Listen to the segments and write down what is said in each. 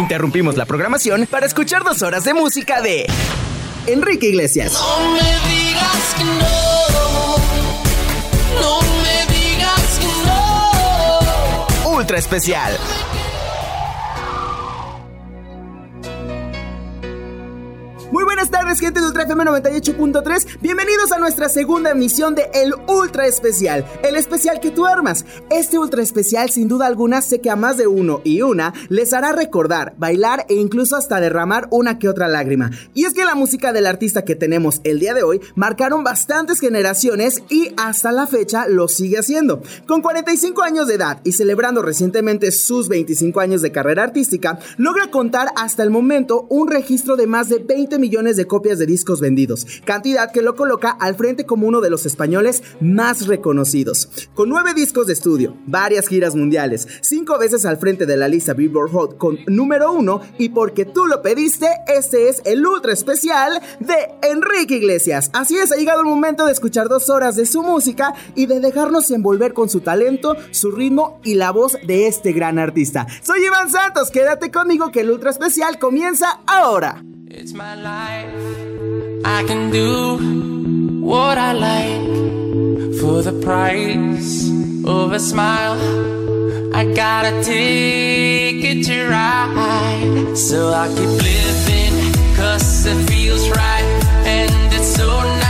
interrumpimos la programación para escuchar dos horas de música de Enrique Iglesias. No me digas que no. No me digas que no. Ultra especial. Tardes, gente de Ultra FM 98.3. Bienvenidos a nuestra segunda emisión de El Ultra Especial, el especial que tú armas. Este Ultra Especial, sin duda alguna, sé que a más de uno y una les hará recordar, bailar e incluso hasta derramar una que otra lágrima. Y es que la música del artista que tenemos el día de hoy marcaron bastantes generaciones y hasta la fecha lo sigue haciendo. Con 45 años de edad y celebrando recientemente sus 25 años de carrera artística, logra contar hasta el momento un registro de más de 20 millones de copias de discos vendidos, cantidad que lo coloca al frente como uno de los españoles más reconocidos. Con nueve discos de estudio, varias giras mundiales, cinco veces al frente de la lista Billboard Hot con número uno y porque tú lo pediste, este es el ultra especial de Enrique Iglesias. Así es, ha llegado el momento de escuchar dos horas de su música y de dejarnos envolver con su talento, su ritmo y la voz de este gran artista. Soy Iván Santos, quédate conmigo que el ultra especial comienza ahora. It's my life. I can do what I like for the price of a smile. I got a ticket to ride, so I keep living, cause it feels right, and it's so nice,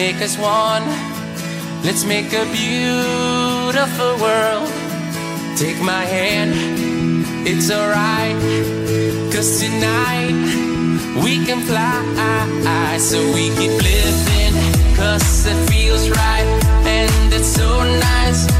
Make us one. Let's make a beautiful world. Take my hand, it's alright. Cause tonight we can fly. So we keep living, cause it feels right. And it's so nice.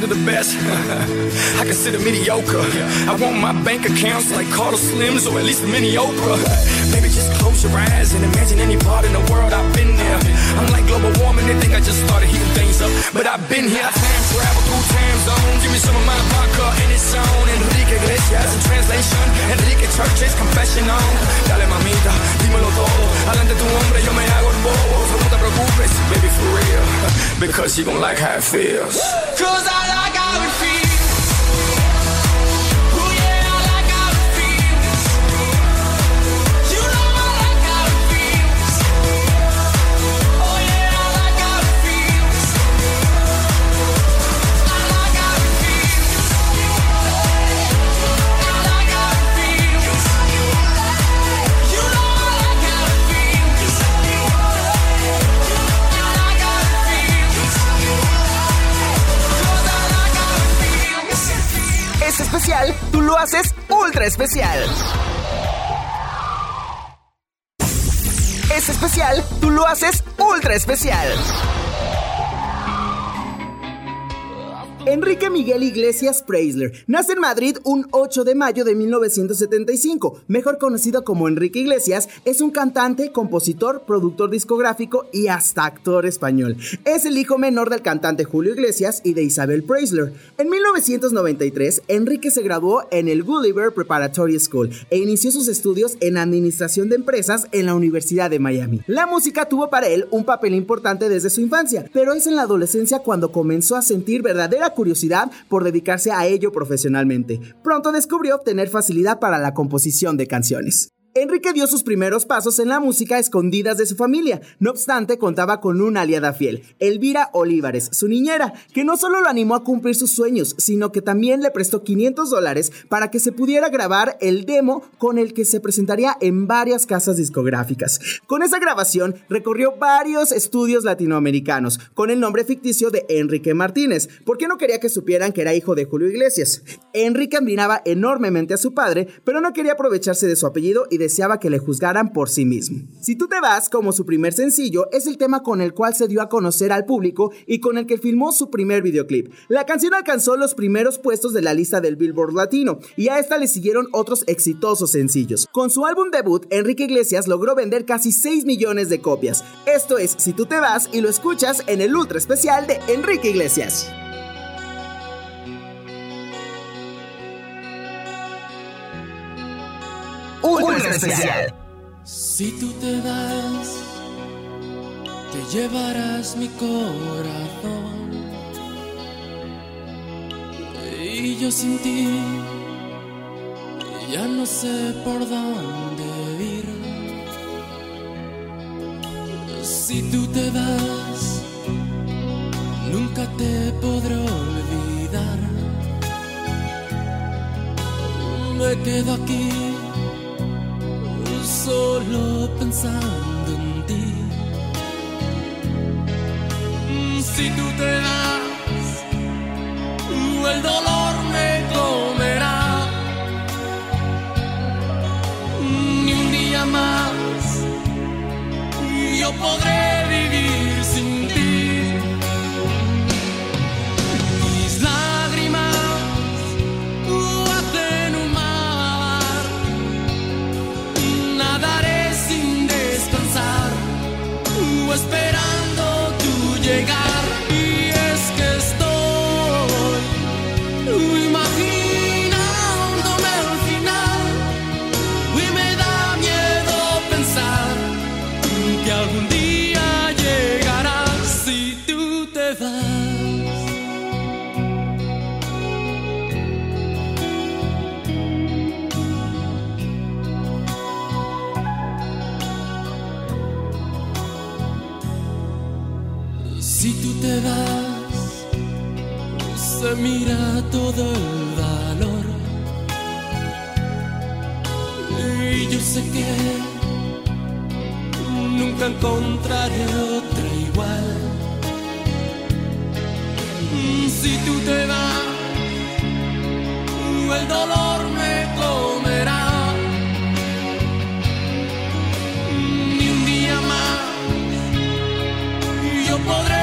Consider the best. I consider mediocre. I want my bank accounts like Carter Slims or at least a mini Oprah. Maybe just close your eyes and imagine any part in the world I've been there. I'm like global warming, they think I just started heating things up. But I've been here, travel through time. Give me some of my vodka it's. Enrique Iglesias in translation. Enrique Church's. Dale mamita, dímelo todo. Adelante tu hombre, yo me hago el bobo. No te preocupes, baby, for real. Because you gon' like how it feels. Cause I like Es especial, tú lo haces ultra especial. Es especial, tú lo haces ultra especial. Enrique Miguel Iglesias Preisler nace en Madrid un 8 de mayo de 1975. Mejor conocido como Enrique Iglesias, es un cantante, compositor, productor discográfico y hasta actor español. Es el hijo menor del cantante Julio Iglesias y de Isabel Preisler. En 1993, Enrique se graduó en el Gulliver Preparatory School e inició sus estudios en administración de empresas en la Universidad de Miami. La música tuvo para él un papel importante desde su infancia, pero es en la adolescencia cuando comenzó a sentir verdadera curiosidad por dedicarse a ello profesionalmente. Pronto descubrió tener facilidad para la composición de canciones. Enrique dio sus primeros pasos en la música escondidas de su familia. No obstante, contaba con una aliada fiel, Elvira Olivares, su niñera, que no solo lo animó a cumplir sus sueños, sino que también le prestó 500 dólares para que se pudiera grabar el demo con el que se presentaría en varias casas discográficas. Con esa grabación recorrió varios estudios latinoamericanos con el nombre ficticio de Enrique Martínez, porque no quería que supieran que era hijo de Julio Iglesias. Enrique admiraba enormemente a su padre, pero no quería aprovecharse de su apellido y de deseaba que le juzgaran por sí mismo. Si tú te vas, como su primer sencillo, es el tema con el cual se dio a conocer al público y con el que filmó su primer videoclip. La canción alcanzó los primeros puestos de la lista del Billboard Latino y a esta le siguieron otros exitosos sencillos. Con su álbum debut, Enrique Iglesias logró vender casi 6 millones de copias. Esto es Si tú te vas y lo escuchas en el ultra especial de Enrique Iglesias. Ultra especial. Si tú te vas, te llevarás mi corazón. Y yo sin ti, ya no sé por dónde ir. Si tú te vas, nunca te podré olvidar. Me quedo aquí solo pensando en ti. Si tú te vas, el dolor me comerá. Ni un día más yo podré mira todo el valor. Y yo sé que nunca encontraré otra igual. Si tú te vas, el dolor me comerá. Ni un día más yo podré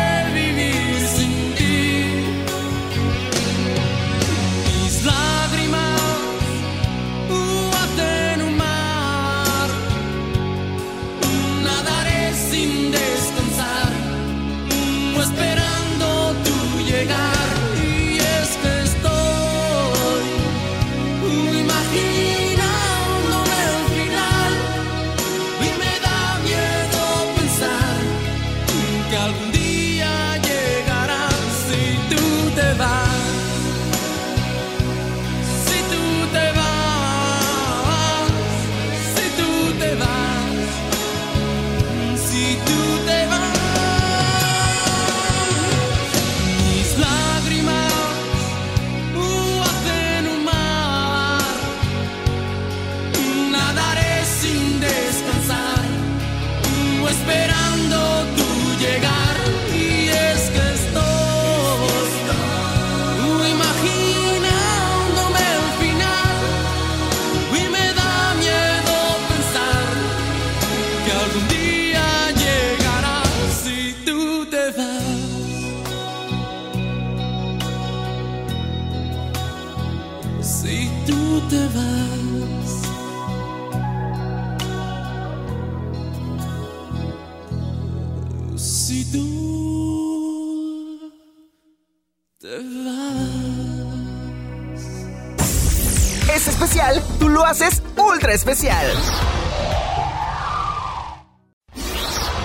especial.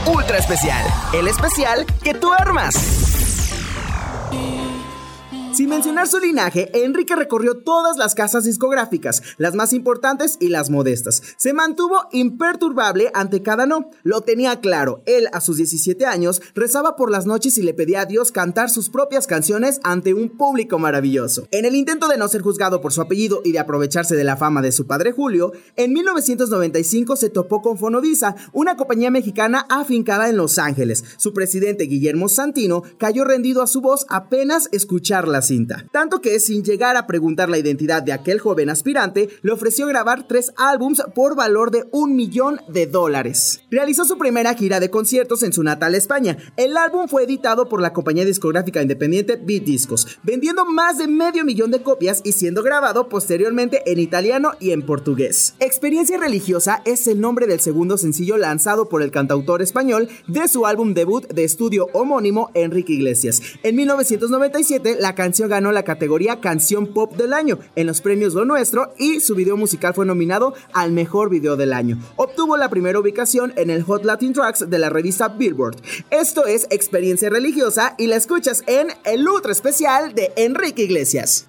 Ultra especial, el especial que tú armas. Mencionar su linaje, Enrique recorrió todas las casas discográficas, las más importantes y las modestas. Se mantuvo imperturbable ante cada no. Lo tenía claro. Él, a sus 17 años, rezaba por las noches y le pedía a Dios cantar sus propias canciones ante un público maravilloso. En el intento de no ser juzgado por su apellido y de aprovecharse de la fama de su padre Julio, en 1995 se topó con Fonovisa, una compañía mexicana afincada en Los Ángeles. Su presidente Guillermo Santino cayó rendido a su voz apenas escucharlas cinta. Tanto que, sin llegar a preguntar la identidad de aquel joven aspirante, le ofreció grabar tres álbums por valor de un millón de dólares. Realizó su primera gira de conciertos en su natal España. El álbum fue editado por la compañía discográfica independiente Beat Discos, vendiendo más de medio millón de copias y siendo grabado posteriormente en italiano y en portugués. Experiencia religiosa es el nombre del segundo sencillo lanzado por el cantautor español de su álbum debut de estudio homónimo Enrique Iglesias. En 1997 la canción ganó la categoría Canción Pop del Año en los premios Lo Nuestro y su video musical fue nominado al Mejor Video del Año. Obtuvo la primera ubicación en el Hot Latin Tracks de la revista Billboard. Esto es Experiencia Religiosa y la escuchas en el Ultra Especial de Enrique Iglesias.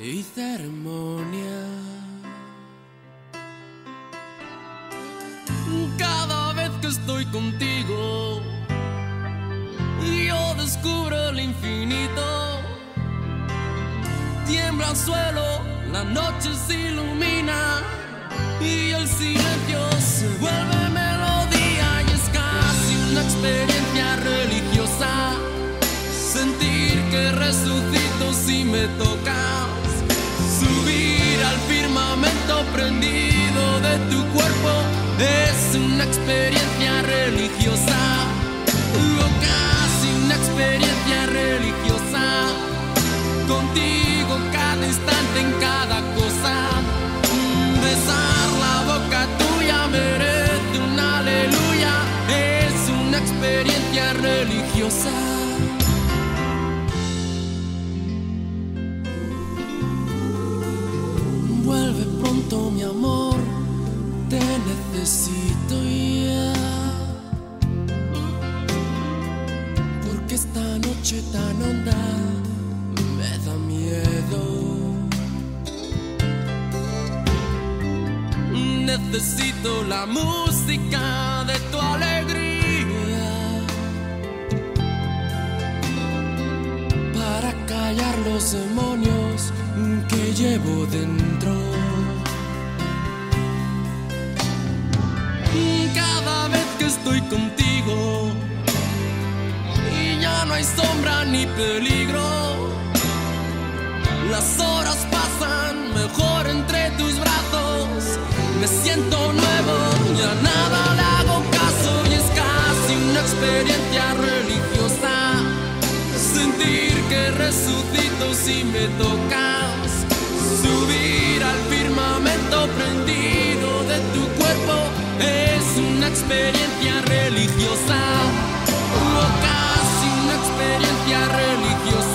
y ceremonia. Cada vez que estoy contigo, yo descubro el infinito. Tiembla el suelo, la noche se ilumina y el silencio se vuelve melodía y es casi una experiencia religiosa. Sentir que resucito si me tocas al firmamento prendido de tu cuerpo es una experiencia religiosa, casi una experiencia religiosa. Contigo cada instante en cada cosa, besar la boca tuya merece un aleluya, es una experiencia religiosa. Mi amor, te necesito ya. Porque esta noche tan honda me da miedo. Necesito la música de tu alegría para callar los demonios que llevo dentro. Estoy contigo y ya no hay sombra ni peligro. Las horas pasan mejor entre tus brazos. Me siento nuevo, ya nada le hago caso y es casi una experiencia religiosa. Sentir que resucito si me tocas, subir al firmamento prendido de tu cuerpo una experiencia religiosa, o casi una experiencia religiosa.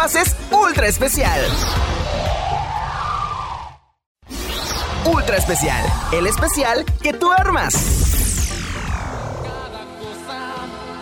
Haces ultra especial. Ultra especial, el especial que tú armas.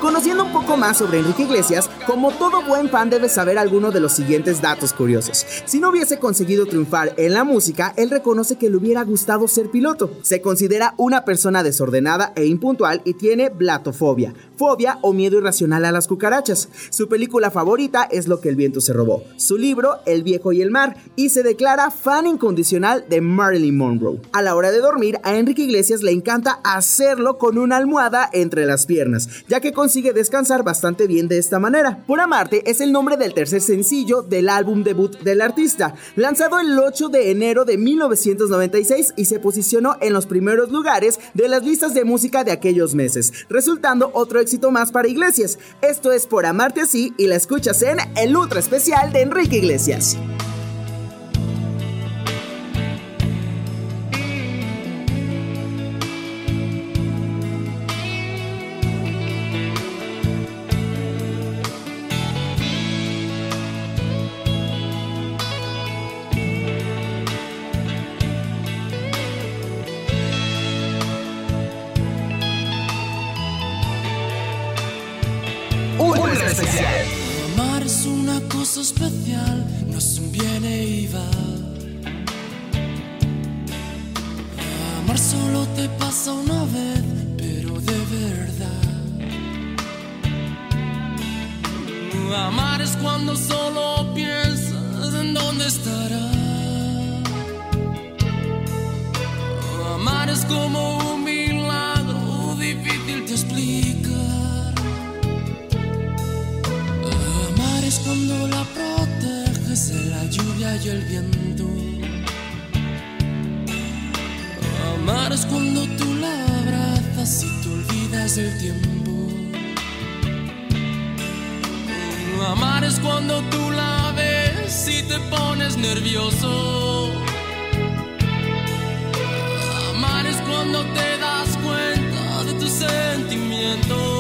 Conociendo un poco más sobre Enrique Iglesias, como todo buen fan debe saber alguno de los siguientes datos curiosos. Si no hubiese conseguido triunfar en la música, él reconoce que le hubiera gustado ser piloto. Se considera una persona desordenada e impuntual y tiene blatofobia, fobia o miedo irracional a las cucarachas. Su película favorita es Lo que el viento se robó, su libro El viejo y el mar, y se declara fan incondicional de Marilyn Monroe. A la hora de dormir, a Enrique Iglesias le encanta hacerlo con una almohada entre las piernas, ya que consigue descansar bastante bien de esta manera. Por Amarte es el nombre del tercer sencillo del álbum debut del artista, lanzado el 8 de enero de 1996 y se posicionó en los primeros lugares de las listas de música de aquellos meses, resultando otro éxito más para Iglesias. Esto es Por Amarte Así y la escuchas en el Ultra Especial de Enrique Iglesias. Amar es una cosa especial, no es un viene y va. Amar solo te pasa una vez, pero de verdad. Amar es cuando solo piensas en dónde estará. Amar es como y el viento. Amar es cuando tú la abrazas y te olvidas del tiempo. Amar es cuando tú la ves y te pones nervioso. Amar es cuando te das cuenta de tus sentimientos.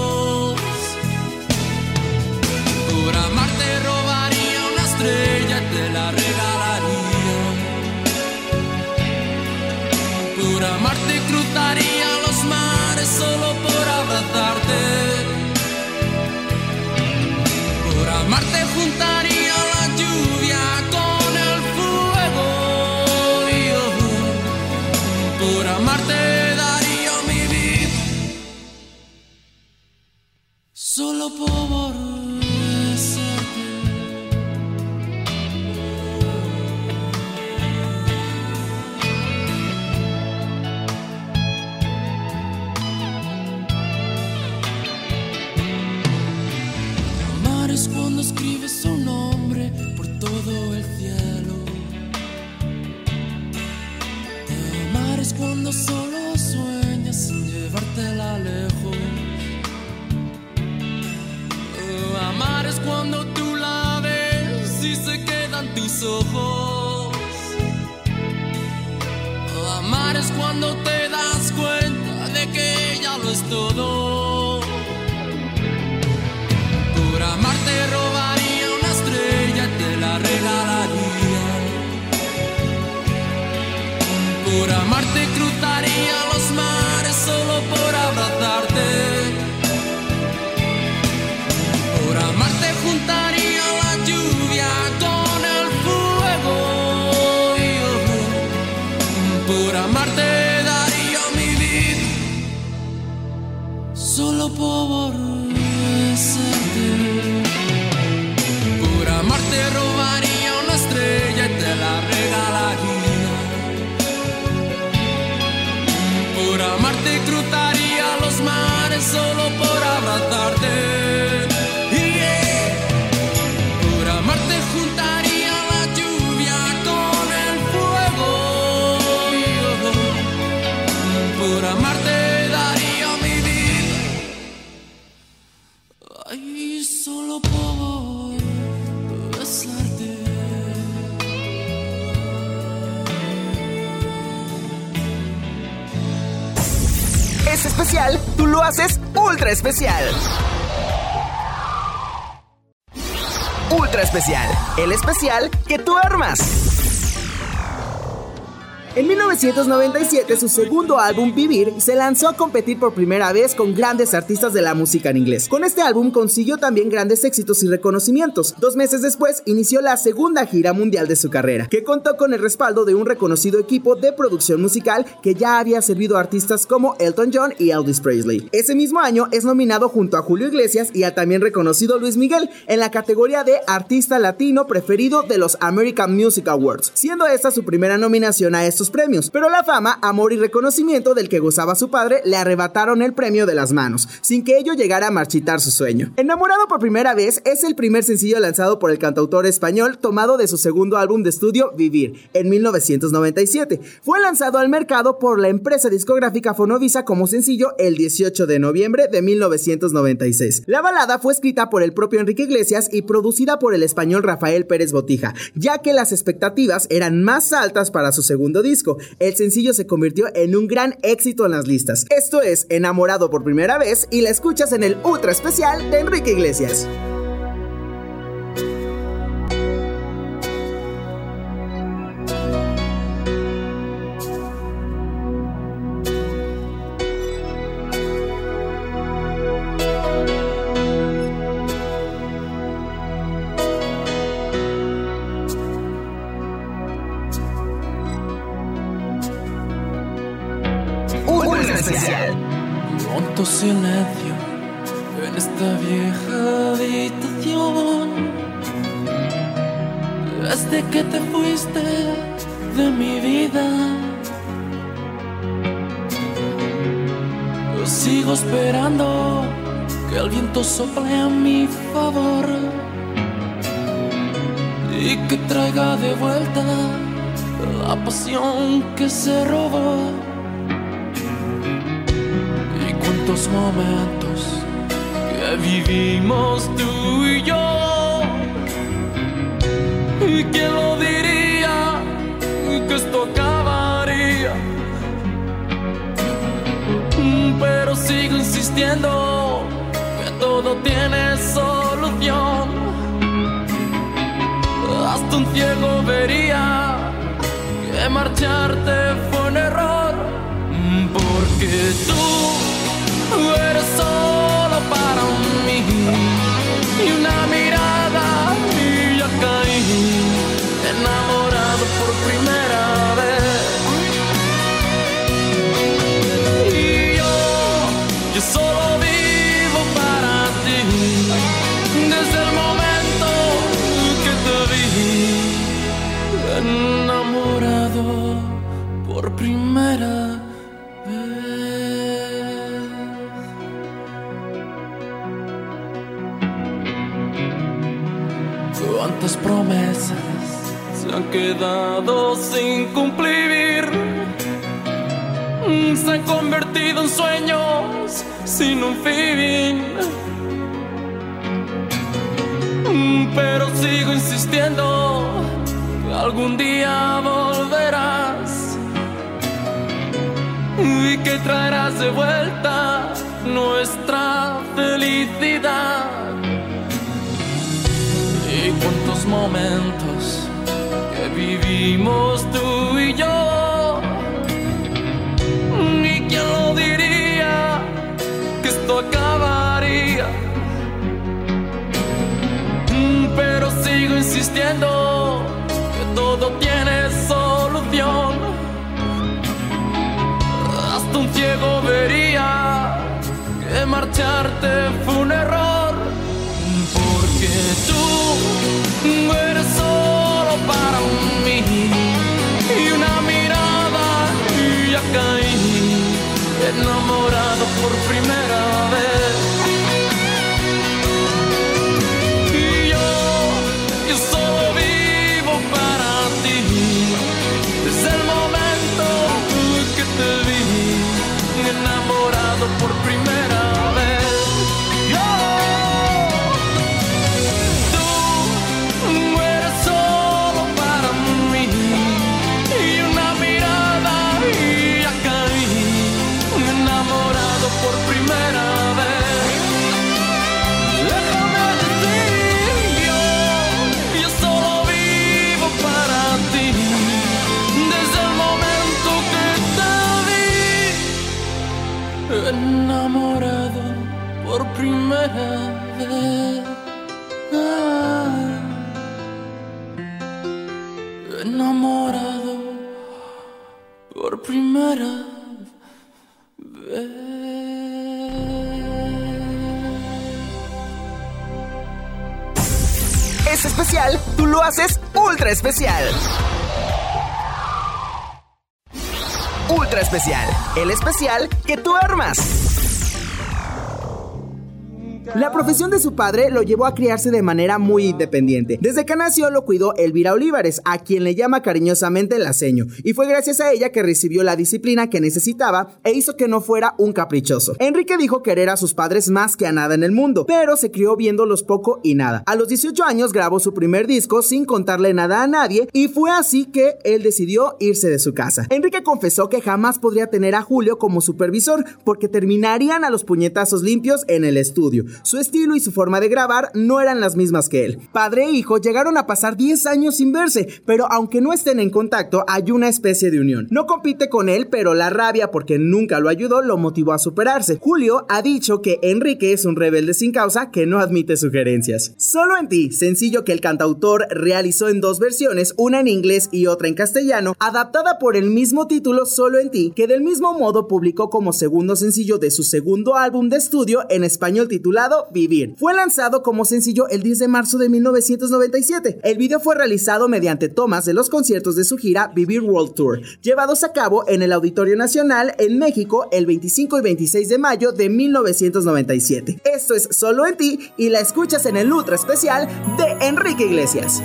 Todo. Por amar te robaría una estrella y te la regalaría. Por amarte cruzaría Por amarte cruzaría los mares solo por abrazarte. Ultra especial. ultra especial. El especial que tú armas. En 1997, su segundo álbum, Vivir, se lanzó a competir por primera vez con grandes artistas de la música en inglés. Con este álbum consiguió también grandes éxitos y reconocimientos. Dos meses después, inició la segunda gira mundial de su carrera, que contó con el respaldo de un reconocido equipo de producción musical que ya había servido a artistas como Elton John y Elvis Presley. Ese mismo año es nominado junto a Julio Iglesias y al también reconocido Luis Miguel en la categoría de Artista Latino Preferido de los American Music Awards, siendo esta su primera nominación a estos premios, pero la fama, amor y reconocimiento del que gozaba su padre le arrebataron el premio de las manos, sin que ello llegara a marchitar su sueño. Enamorado por primera vez es el primer sencillo lanzado por el cantautor español tomado de su segundo álbum de estudio Vivir, en 1997. Fue lanzado al mercado por la empresa discográfica Fonovisa como sencillo el 18 de noviembre de 1996. La balada fue escrita por el propio Enrique Iglesias y producida por el español Rafael Pérez Botija, ya que las expectativas eran más altas para su segundo disco el sencillo se convirtió en un gran éxito en las listas. Esto es Enamorado por primera vez y la escuchas en el ultra especial de Enrique Iglesias. Insistiendo que todo tiene solución. Hasta un ciego vería que marcharte fue un error. Porque tú eres solo para mí. Y una quedado sin cumplir. Se han convertido en sueños sin un fin. Pero sigo insistiendo algún día volverás y que traerás de vuelta nuestra felicidad. Y cuántos momentos vivimos tú y yo. ¿Y quién lo diría que esto acabaría? Pero sigo insistiendo que todo tiene solución. Hasta un ciego vería que marcharte fue un error. Porque tú eres para mí. Y una mirada y ya caí enamorado por primera lo haces ultra especial. Ultra especial, el especial que tú armas. La profesión de su padre lo llevó a criarse de manera muy independiente. Desde que nació lo cuidó Elvira Olivares, a quien le llama cariñosamente el aceño, y fue gracias a ella que recibió la disciplina que necesitaba e hizo que no fuera un caprichoso. Enrique dijo querer a sus padres más que a nada en el mundo, pero se crió viéndolos poco y nada. A los 18 años grabó su primer disco sin contarle nada a nadie y fue así que él decidió irse de su casa. Enrique confesó que jamás podría tener a Julio como supervisor porque terminarían a los puñetazos limpios en el estudio. Su estilo y su forma de grabar no eran las mismas que él. Padre e hijo llegaron a pasar 10 años sin verse, pero aunque no estén en contacto, hay una especie de unión. No compite con él, pero la rabia porque nunca lo ayudó lo motivó a superarse. Julio ha dicho que Enrique es un rebelde sin causa que no admite sugerencias. Solo en ti, sencillo que el cantautor realizó en dos versiones, una en inglés y otra en castellano, adaptada por el mismo título Solo en ti, que del mismo modo publicó como segundo sencillo de su segundo álbum de estudio en español titulado Vivir. Fue lanzado como sencillo el 10 de marzo de 1997. El video fue realizado mediante tomas de los conciertos de su gira Vivir World Tour, llevados a cabo en el Auditorio Nacional en México el 25 y 26 de mayo de 1997. Esto es Solo en ti y la escuchas en el ultra especial de Enrique Iglesias.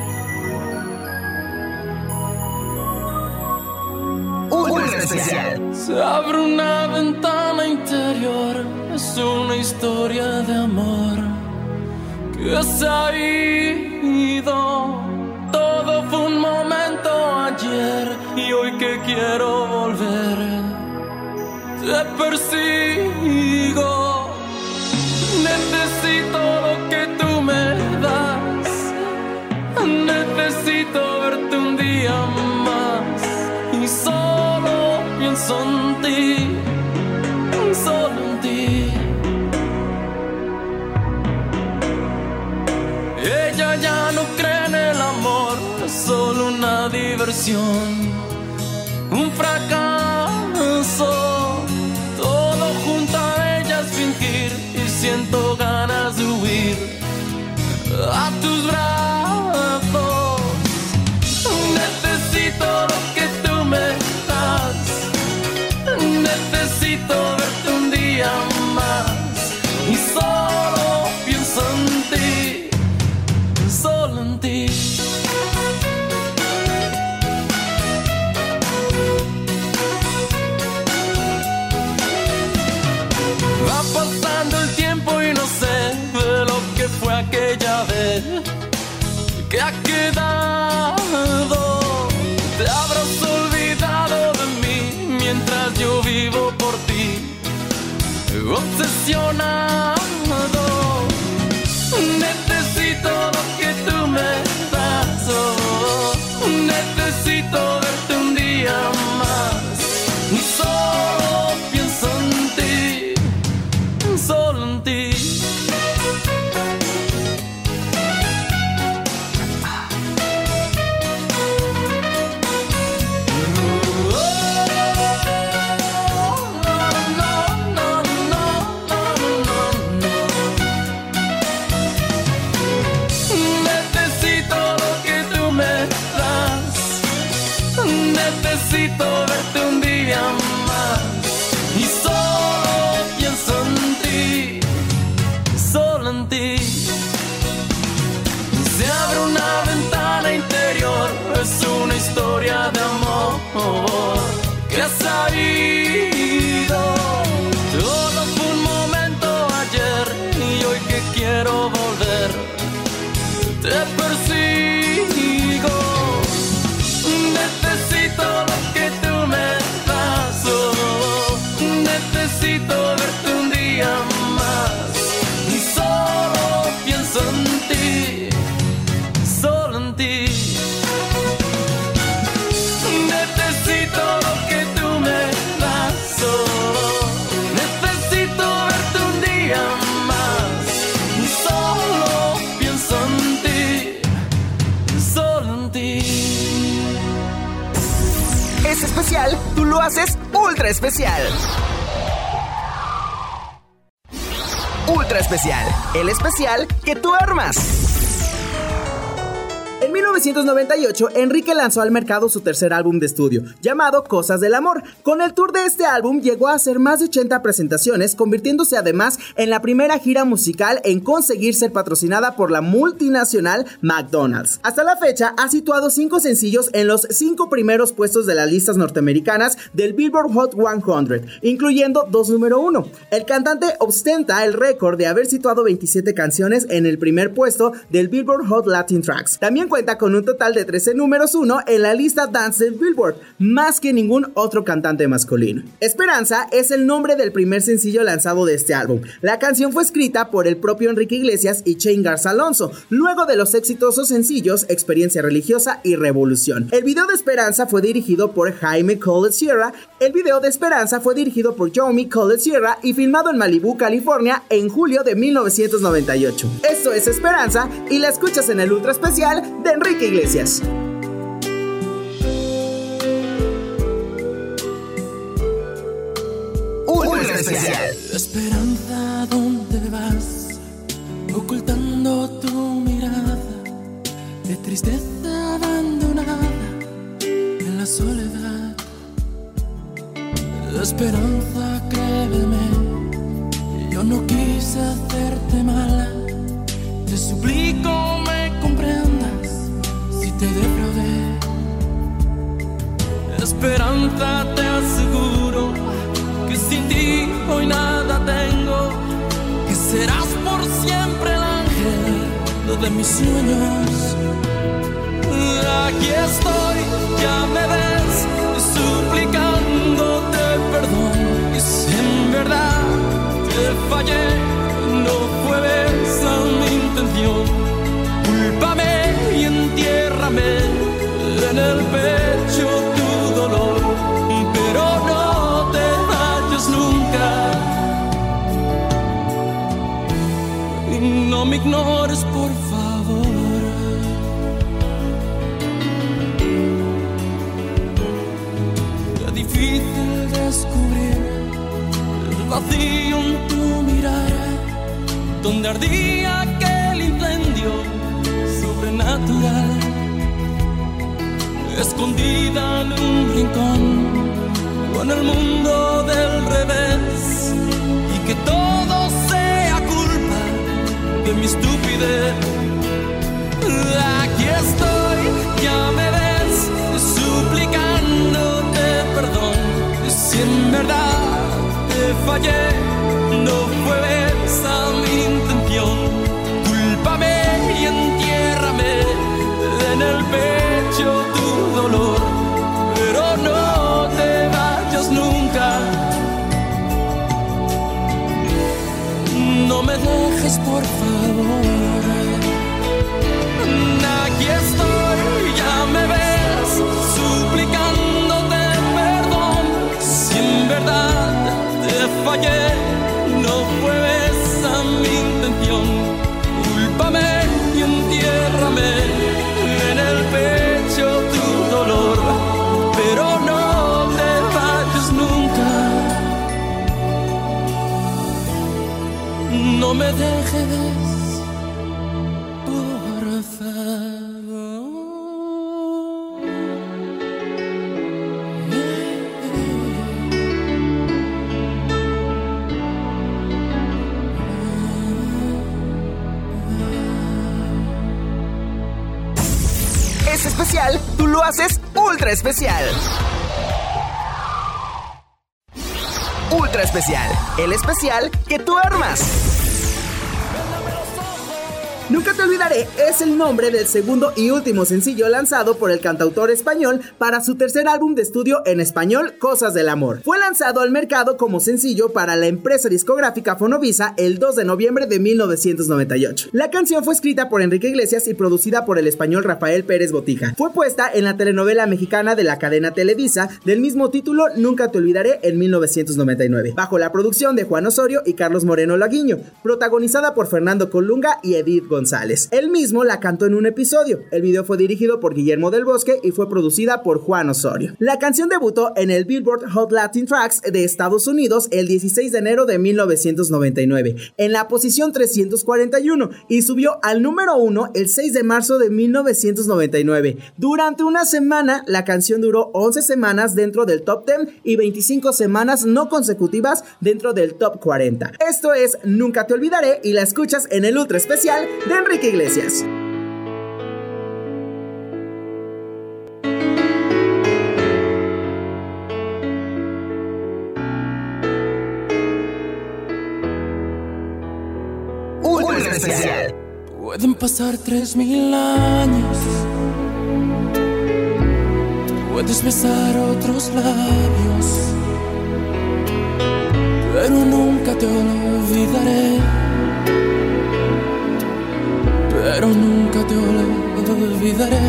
Ultra especial. Se abre una ventana interior, es una historia de amor que se ha ido. Todo fue un momento ayer y hoy que quiero volver, te persigo. Necesito lo que tú me das, necesito verte un día más y solo pienso en ti, solo Ya no cree en el amor, es solo una diversión, un fracaso. Todo junto a ella es fingir y siento ganas de huir a tus brazos. Necesito lo que tú me das. Necesito verte un día más. Haces ultra especial. Ultra especial, el especial que tú armas. En 1998, Enrique lanzó al mercado su tercer álbum de estudio, llamado Cosas del Amor. Con el tour de este álbum llegó a hacer más de 80 presentaciones, convirtiéndose además en la primera gira musical en conseguir ser patrocinada por la multinacional McDonald's. Hasta la fecha, ha situado cinco sencillos en los cinco primeros puestos de las listas norteamericanas del Billboard Hot 100, incluyendo dos número uno. El cantante ostenta el récord de haber situado 27 canciones en el primer puesto del Billboard Hot Latin Tracks. También cuenta con un total de 13 números 1 en la lista Dance del Billboard, más que ningún otro cantante masculino. Esperanza es el nombre del primer sencillo lanzado de este álbum. La canción fue escrita por el propio Enrique Iglesias y Chain Garza Alonso, luego de los exitosos sencillos Experiencia Religiosa y Revolución. El video de Esperanza fue dirigido por Jaime Cole Sierra. El video de Esperanza fue dirigido por Joey Cole Sierra y filmado en Malibu, California, en julio de 1998. Esto es Esperanza y la escuchas en el ultra especial de Enrique Iglesias. Ultra especial. Esperanza, ¿dónde vas? Ocultando tu mirada de tristeza abandonada en la soledad. Esperanza, créeme, yo no quise hacerte mala. Te suplico te defraudé. Esperanza, te aseguro que sin ti hoy nada tengo, que serás por siempre el ángel de mis sueños. Aquí estoy, ya me ves, suplicándote perdón. Y si en verdad te fallé, no fue esa mi intención. En el pecho tu dolor, pero no te vayas nunca. No me ignores, por favor. Qué difícil descubrir el vacío en tu mirada, donde ardía aquel incendio sobrenatural, escondida en un rincón, con el mundo del revés, y que todo sea culpa de mi estupidez. Aquí estoy, ya me ves, suplicándote perdón. Si en verdad te fallé, no fue esa mi intención. Cúlpame y entiérrame en el pecho dolor, pero no te vayas nunca. No me dejes, por favor. Aquí estoy, ya me ves, suplicándote perdón. Si en verdad te fallé, tú lo haces ultra especial. Ultra especial, el especial que tú armas. Nunca te olvidaré es el nombre del segundo y último sencillo lanzado por el cantautor español para su tercer álbum de estudio en español, Cosas del Amor. Fue lanzado al mercado como sencillo para la empresa discográfica Fonovisa el 2 de noviembre de 1998. La canción fue escrita por Enrique Iglesias y producida por el español Rafael Pérez Botija. Fue puesta en la telenovela mexicana de la cadena Televisa del mismo título Nunca te olvidaré en 1999, bajo la producción de Juan Osorio y Carlos Moreno Laguiño, protagonizada por Fernando Colunga y Edith Godoy. González. Él mismo la cantó en un episodio. El video fue dirigido por Guillermo del Bosque y fue producida por Juan Osorio. La canción debutó en el Billboard Hot Latin Tracks de Estados Unidos el 16 de enero de 1999, en la posición 341 y subió al número 1 el 6 de marzo de 1999. Durante una semana, la canción duró 11 semanas dentro del top 10 y 25 semanas no consecutivas dentro del top 40. Esto es Nunca te olvidaré y la escuchas en el ultra especial Enrique Iglesias. Ultra. Pueden pasar tres mil años. Puedes besar otros labios. Pero nunca te olvidaré. Pero nunca te olvidaré.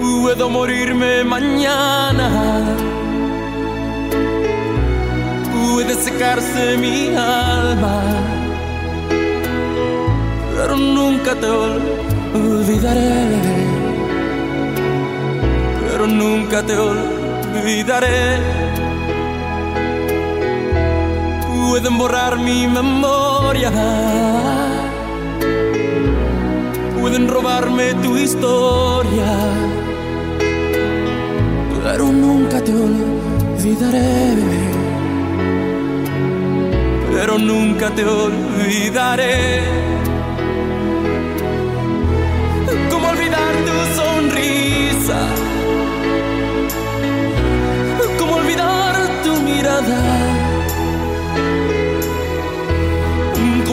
Puedo morirme mañana. Puede secarse mi alma. Pero nunca te olvidaré. Pero nunca te olvidaré. Pueden borrar mi memoria. Pueden robarme tu historia. Pero nunca te olvidaré. Pero nunca te olvidaré. ¿Cómo olvidar tu sonrisa? ¿Cómo olvidar tu mirada?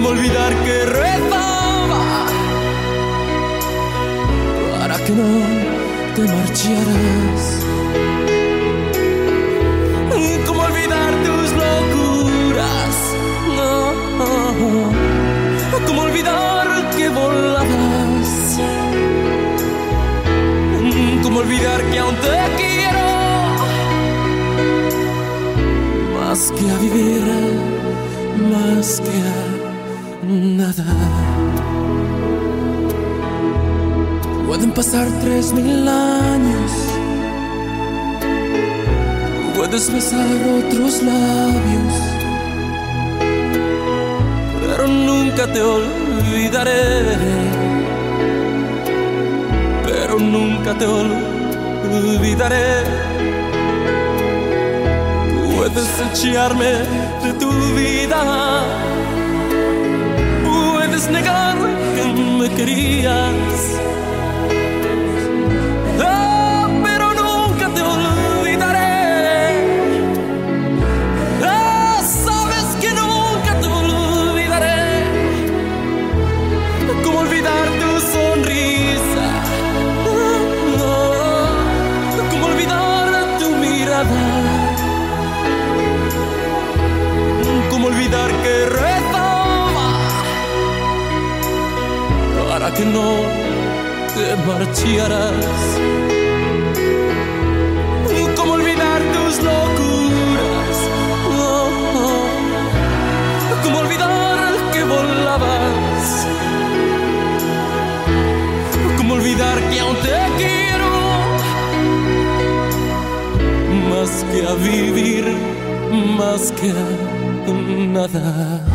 ¿Cómo olvidar que rezaba para que no te marcharas? ¿Cómo olvidar tus locuras? No. ¿Cómo olvidar que volabas? ¿Cómo olvidar que aún te quiero? Más que a vivir, más que a Pueden pasar tres mil años. Puedes besar otros labios. Pero nunca te olvidaré. Pero nunca te olvidaré. Puedes echarme de tu vida. Negar que me querías. Que no te marcharas? ¿Cómo olvidar tus locuras? Oh. ¿Cómo olvidar que volabas? ¿Cómo olvidar que aún te quiero? Más que a vivir, más que a nada.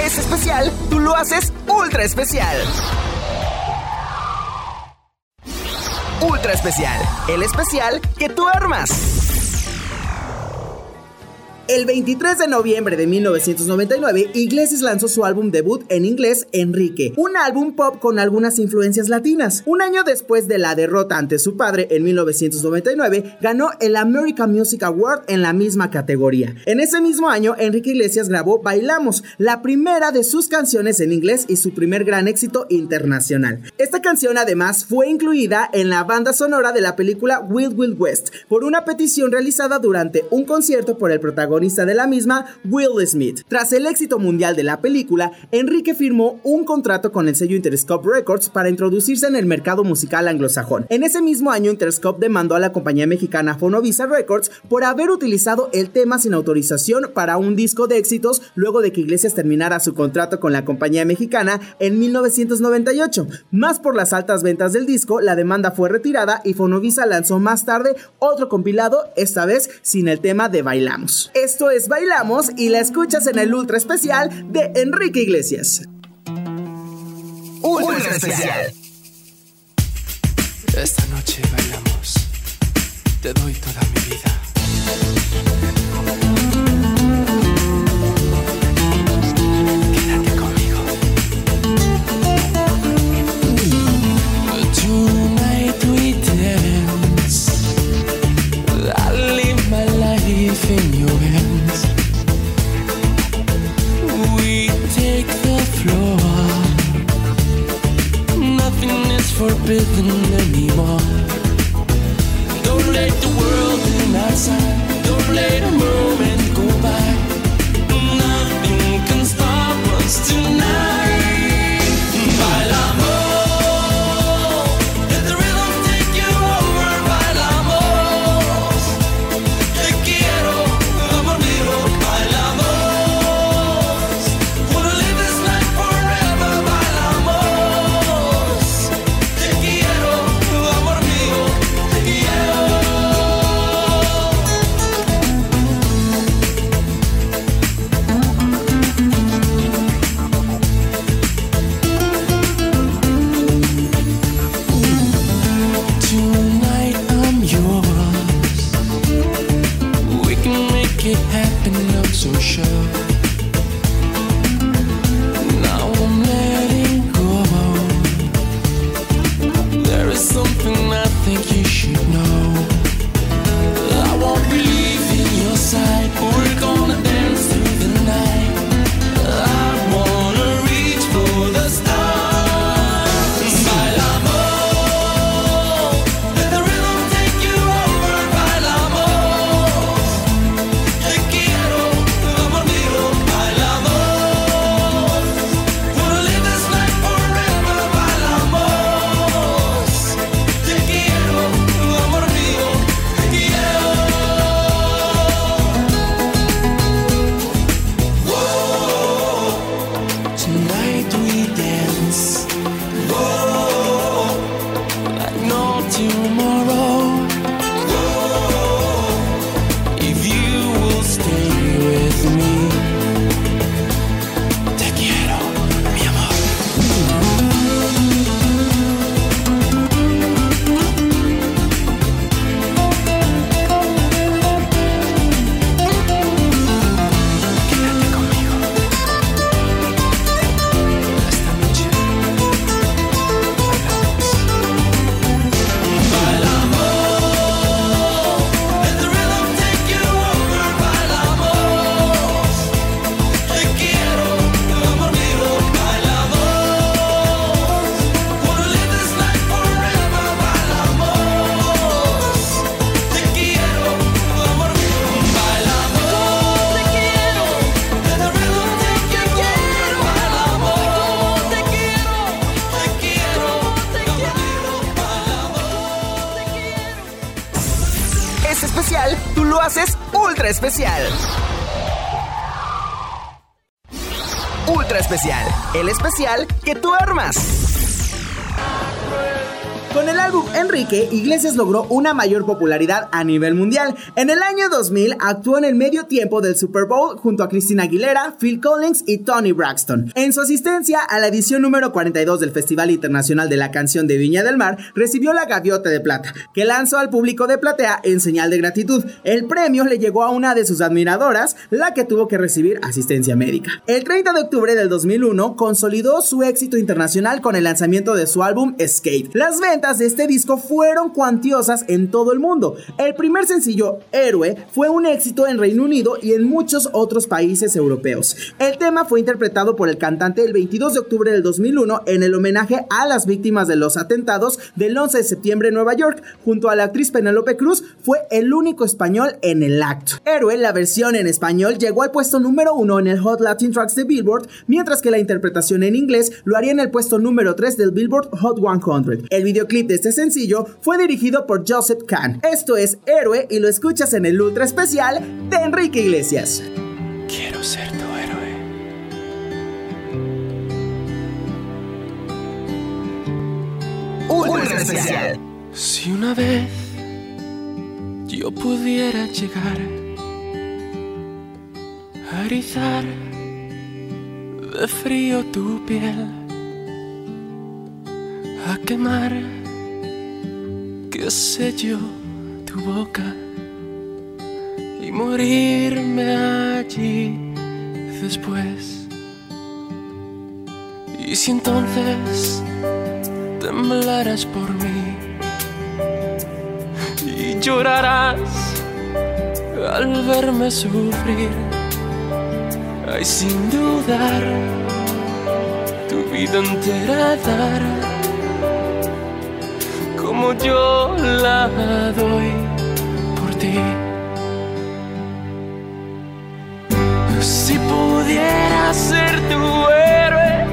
Es especial, tú lo haces ultra especial. Ultra especial, el especial que tú armas. El 23 de noviembre de 1999, Iglesias lanzó su álbum debut en inglés, Enrique, un álbum pop con algunas influencias latinas. Un año después de la derrota ante su padre en 1999, ganó el American Music Award en la misma categoría. En ese mismo año, Enrique Iglesias grabó Bailamos, la primera de sus canciones en inglés y su primer gran éxito internacional. Esta canción además fue incluida en la banda sonora de la película Wild Wild West por una petición realizada durante un concierto por el protagonista de la misma, Will Smith. Tras el éxito mundial de la película, Enrique firmó un contrato con el sello Interscope Records para introducirse en el mercado musical anglosajón. En ese mismo año, Interscope demandó a la compañía mexicana Fonovisa Records por haber utilizado el tema sin autorización para un disco de éxitos luego de que Iglesias terminara su contrato con la compañía mexicana en 1998. Más por las altas ventas del disco, la demanda fue retirada y Fonovisa lanzó más tarde otro compilado, esta vez sin el tema de Bailamos. Esto es Bailamos y la escuchas en el ultra especial de Enrique Iglesias. Ultra, especial. Esta noche bailamos. Te doy toda mi vida. bit especial. Ultra especial, el especial que tú armas. Álbum Enrique, Iglesias logró una mayor popularidad a nivel mundial. En el año 2000 actuó en el medio tiempo del Super Bowl junto a Christina Aguilera, Phil Collins y Tony Braxton. En su asistencia a la edición número 42 del Festival Internacional de la Canción de Viña del Mar, recibió la Gaviota de Plata, que lanzó al público de platea en señal de gratitud. El premio le llegó a una de sus admiradoras, la que tuvo que recibir asistencia médica. El 30 de octubre del 2001 consolidó su éxito internacional con el lanzamiento de su álbum Skate. Las ventas de este disco fueron cuantiosas en todo el mundo. El primer sencillo, Héroe, fue un éxito en Reino Unido y en muchos otros países europeos. El tema fue interpretado por el cantante el 22 de octubre del 2001 en el homenaje a las víctimas de los atentados del 11 de septiembre en Nueva York. Junto a la actriz Penélope Cruz, fue el único español en el acto. Héroe, la versión en español, llegó al puesto número uno en el Hot Latin Tracks de Billboard, mientras que la interpretación en inglés lo haría en el puesto número 3 del Billboard Hot 100. El videoclip de este sencillo fue dirigido por Joseph Kahn. Esto es Héroe y lo escuchas en el ultra especial de Enrique Iglesias. Quiero ser tu héroe. Ultra especial. Si una vez yo pudiera llegar a erizar de frío tu piel, a quemar, sé yo, tu boca y morirme allí después. Y si entonces temblarás por mí y llorarás al verme sufrir, ay sin dudar, tu vida entera dar, como yo la doy por ti. Si pudiera ser tu héroe,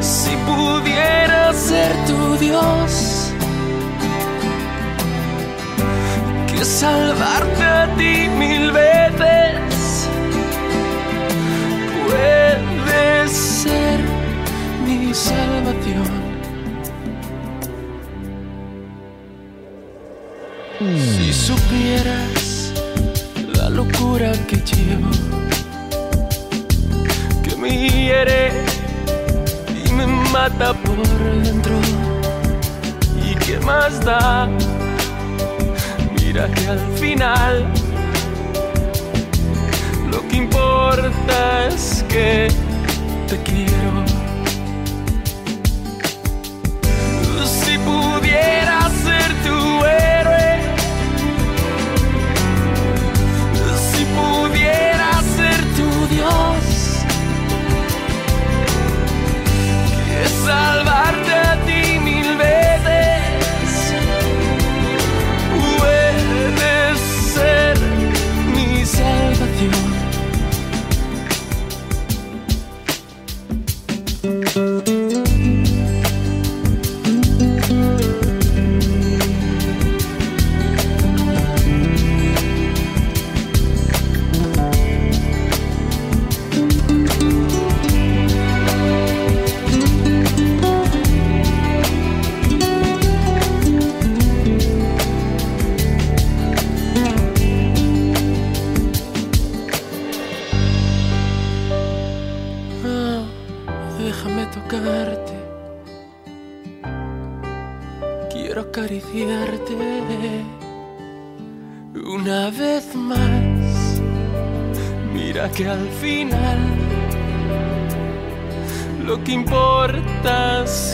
si pudiera ser tu Dios, que salvarte a ti mil veces que me hiere y me mata por dentro, y qué más da, mira que al final lo que importa es que te quiero. Que al final lo que importa es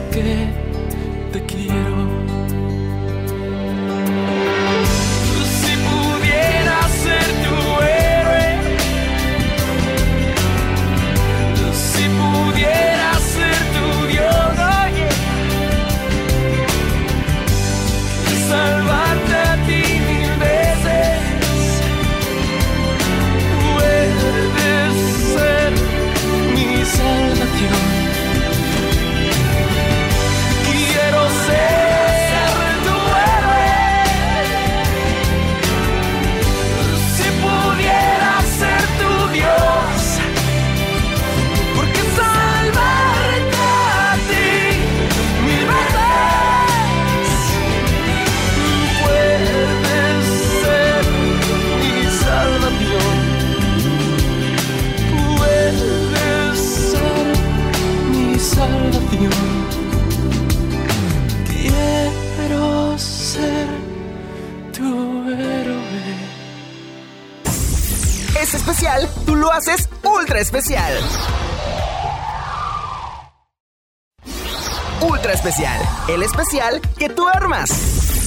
ultra especial. Ultra especial, el especial que tú armas.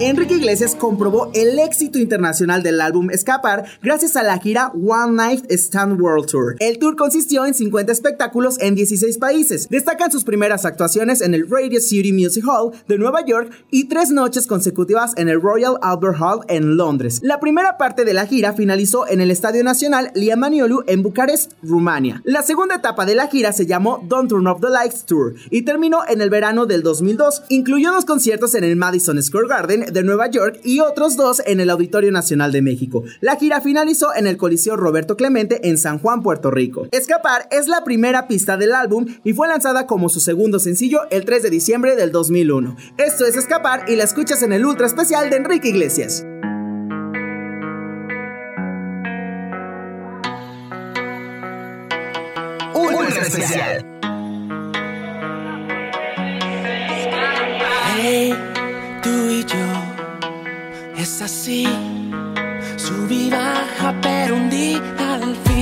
Enrique Iglesias comprobó el éxito internacional del álbum Escapar gracias a la gira One Night Stand World Tour. El tour consistió en 50 espectáculos en 16 países. Destacan sus primeras actuaciones en el Radio City Music Hall de Nueva York y tres noches consecutivas en el Royal Albert Hall en Londres. La primera parte de la gira finalizó en el Estadio Nacional Liamaniolu en Bucarest, Rumania. La segunda etapa de la gira se llamó Don't Turn Off the Lights Tour y terminó en el verano del 2002. Incluyó dos conciertos en el Madison Square Garden de Nueva York y otros dos en el Auditorio Nacional de México. La gira finalizó en el Coliseo Roberto Clemente en San Juan, Puerto Rico. Escapar es la primera pista del álbum y fue lanzada como su segundo sencillo el 3 de diciembre del 2001. Esto es Escapar y la escuchas en el ultra especial de Enrique Iglesias. Ultra especial. Es así, subir baja, pero un día al fin,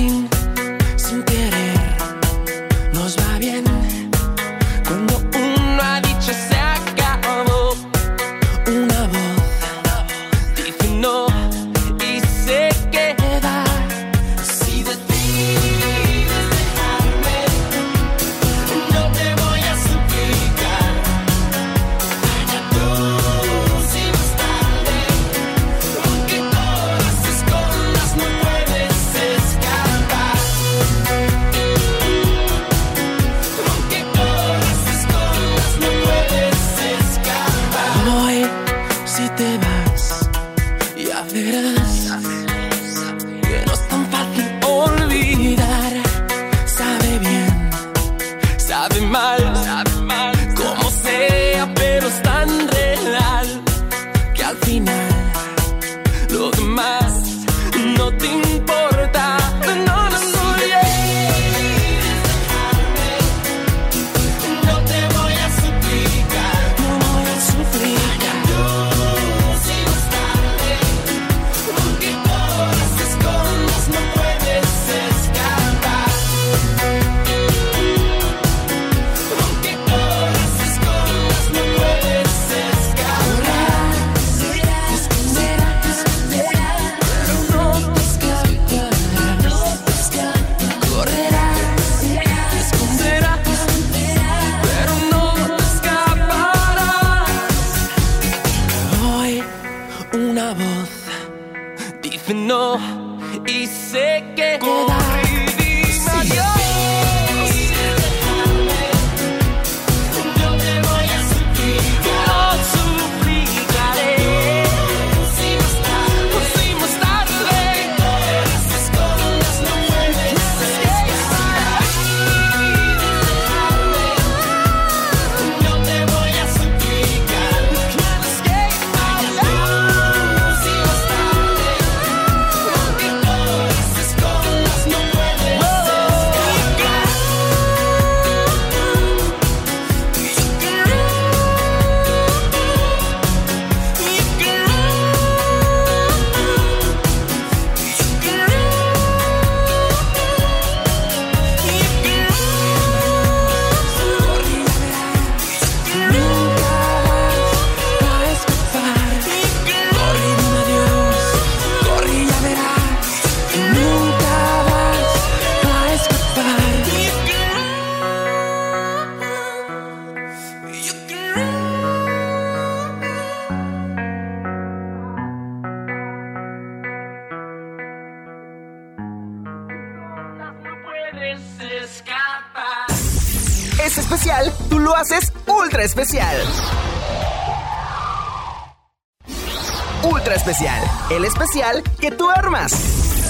el especial que tú armas.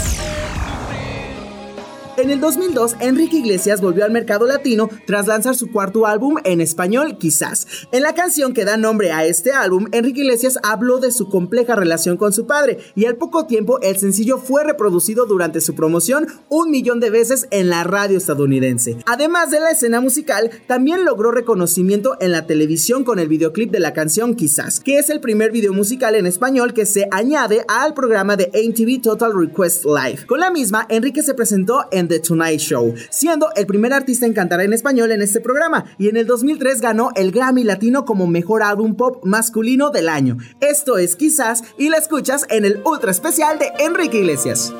En el 2002, Enrique Iglesias volvió al mercado latino tras lanzar su cuarto álbum en español, Quizás. En la canción que da nombre a este álbum, Enrique Iglesias habló de su compleja relación con su padre y al poco tiempo el sencillo fue reproducido durante su promoción un millón de veces en la radio estadounidense. Además de la escena musical, también logró reconocimiento en la televisión con el videoclip de la canción Quizás, que es el primer video musical en español que se añade al programa de MTV Total Request Live. Con la misma, Enrique se presentó en The Tonight Show, siendo el primer artista en cantar en español en este programa y en el 2003 ganó el Grammy Latino como mejor álbum pop masculino del año. Esto es Quizás y la escuchas en el ultra especial de Enrique Iglesias.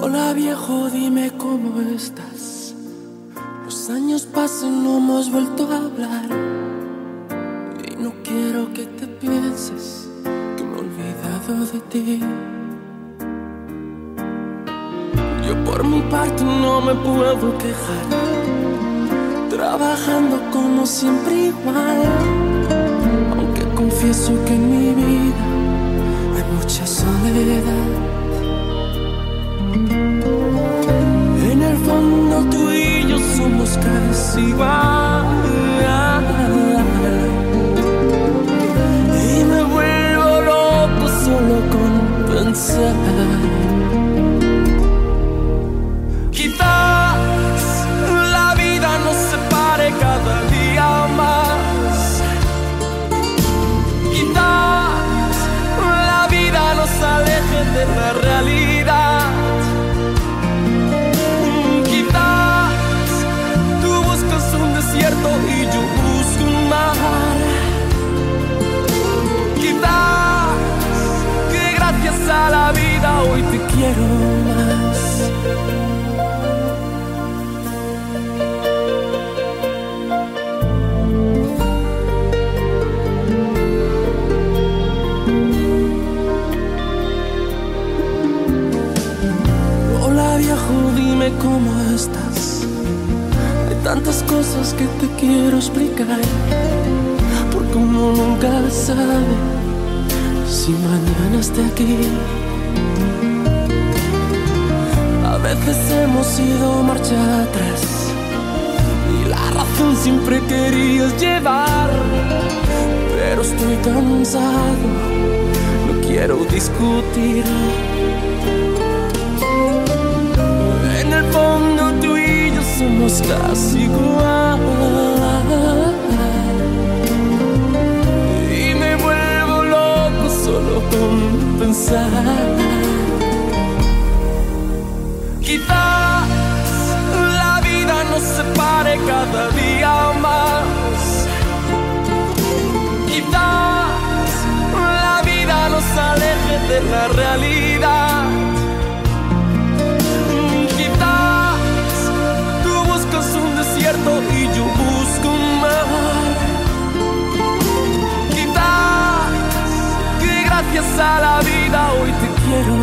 Hola viejo, dime cómo estás. Años pasan, no hemos vuelto a hablar. Y no quiero que te pienses que me he olvidado de ti. Yo por mi parte no me puedo quejar. Trabajando como siempre igual. Aunque confieso que en mi vida hay mucha soledad. Casi igual. Y me vuelvo loco solo con pensar. Cómo estás. Hay tantas cosas que te quiero explicar. Porque uno nunca sabe si mañana esté aquí. A veces hemos ido marcha atrás. Y la razón siempre querías llevar. Pero estoy cansado, no quiero discutir. Somos casi igual. Y me vuelvo loco solo con pensar. Quizás la vida nos separe cada día más. Quizás la vida nos aleje de la realidad. Gracias a la vida hoy te quiero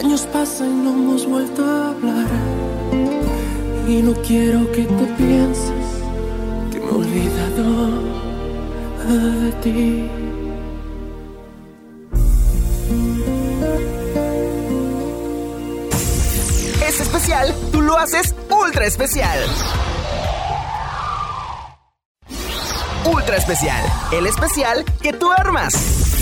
años pasan y no hemos vuelto a hablar. Y no quiero que te pienses que me he olvidado de ti. Es especial, tú lo haces ultra especial. Ultra especial, el especial que tú armas.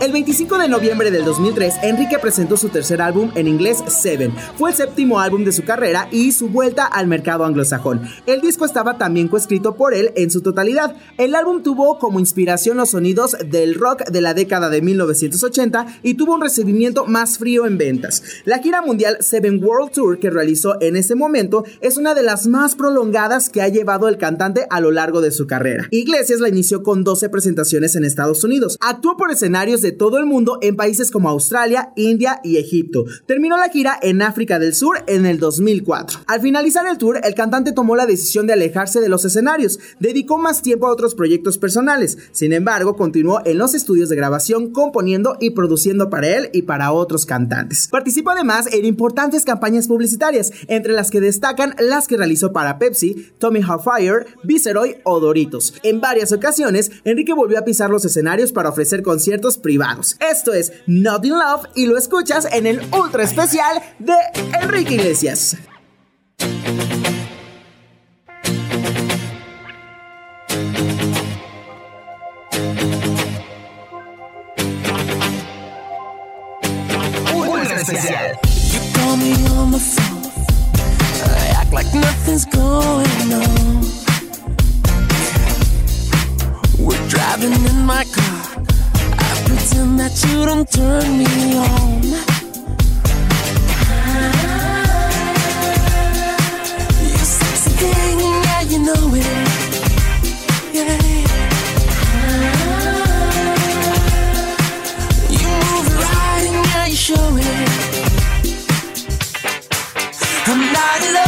El 25 de noviembre del 2003, Enrique presentó su tercer álbum en inglés, Seven. Fue el séptimo álbum de su carrera y su vuelta al mercado anglosajón. El disco estaba también coescrito por él en su totalidad. El álbum tuvo como inspiración los sonidos del rock de la década de 1980 y tuvo un recibimiento más frío en ventas. La gira mundial Seven World Tour que realizó en ese momento es una de las más prolongadas que ha llevado el cantante a lo largo de su carrera. Iglesias la inició con 12 presentaciones en Estados Unidos. Actuó por escenarios de todo el mundo en países como Australia, India y Egipto. Terminó la gira en África del Sur en el 2004. Al finalizar el tour, el cantante tomó la decisión de alejarse de los escenarios, dedicó más tiempo a otros proyectos personales. Sin embargo, continuó en los estudios de grabación componiendo y produciendo para él y para otros cantantes. Participó además en importantes campañas publicitarias, entre las que destacan las que realizó para Pepsi, Tommy Hilfiger, Viceroy o Doritos. En varias ocasiones, Enrique volvió a pisar los escenarios para ofrecer conciertos privados esto es Not in Love y lo escuchas en el ultra especial de Enrique Iglesias. Ultra especial. Like nothing's going on. We're driving in my car. Pretend that you don't turn me on. You sexy thing, yeah, you know it. Yeah. You move right and yeah, you show it. I'm not in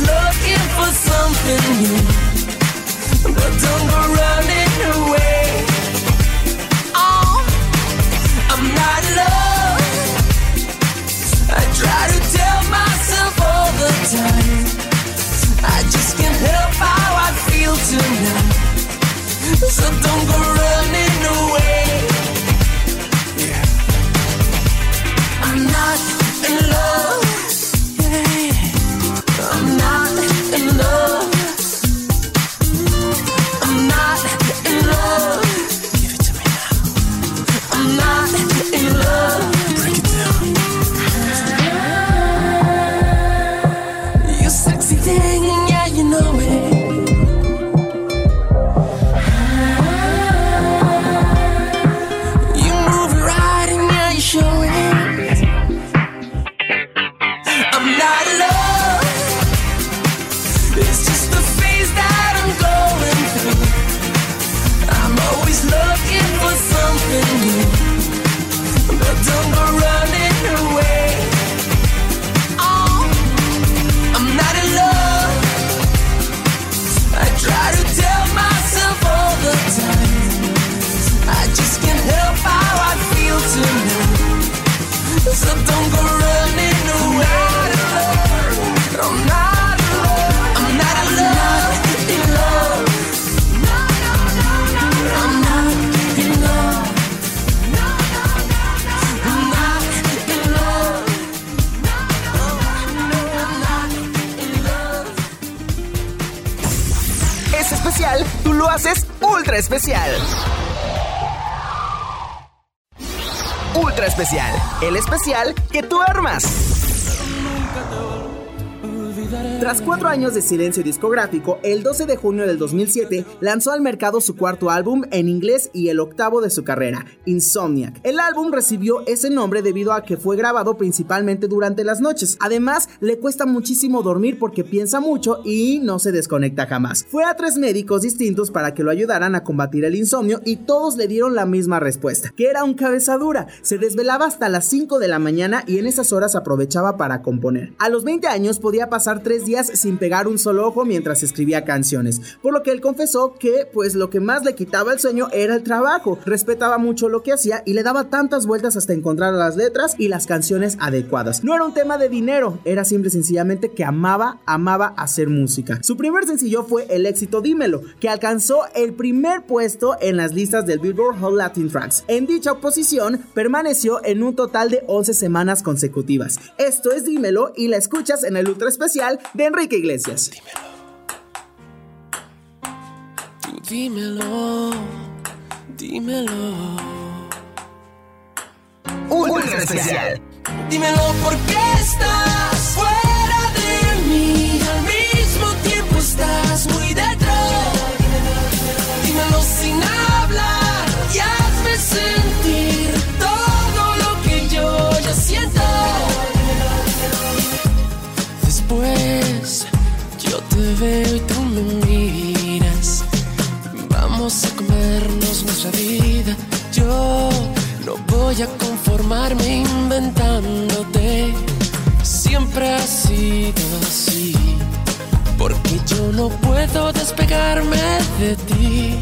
looking for something new. But don't go running away. De silencio discográfico, el 12 de junio del 2007 lanzó al mercado su cuarto álbum en inglés y el octavo de su carrera, Insomniac. El álbum recibió ese nombre debido a que fue grabado principalmente durante las noches. Además, le cuesta muchísimo dormir porque piensa mucho y no se desconecta jamás. Fue a tres médicos distintos para que lo ayudaran a combatir el insomnio y todos le dieron la misma respuesta, que era un cabezadura. Se desvelaba hasta las 5 de la mañana y en esas horas aprovechaba para componer. A los 20 años podía pasar tres días sin pegar un solo ojo mientras escribía canciones, por lo que él confesó que pues lo que más le quitaba el sueño era el trabajo, respetaba mucho lo que hacía y le daba tantas vueltas hasta encontrar las letras y las canciones adecuadas. No era un tema de dinero, era simple y sencillamente que amaba, amaba hacer música. Su primer sencillo fue el éxito Dímelo, que alcanzó el primer puesto en las listas del Billboard Hot Latin Tracks. En dicha posición permaneció en un total de 11 semanas consecutivas. Esto es Dímelo y la escuchas en el ultra especial de Enrique Iglesias. Dímelo. dímelo, Ultra especial. Dímelo por qué estás fuera de mí. Al mismo tiempo estás muy inventándote. Siempre ha sido así. Porque yo no puedo despegarme de ti.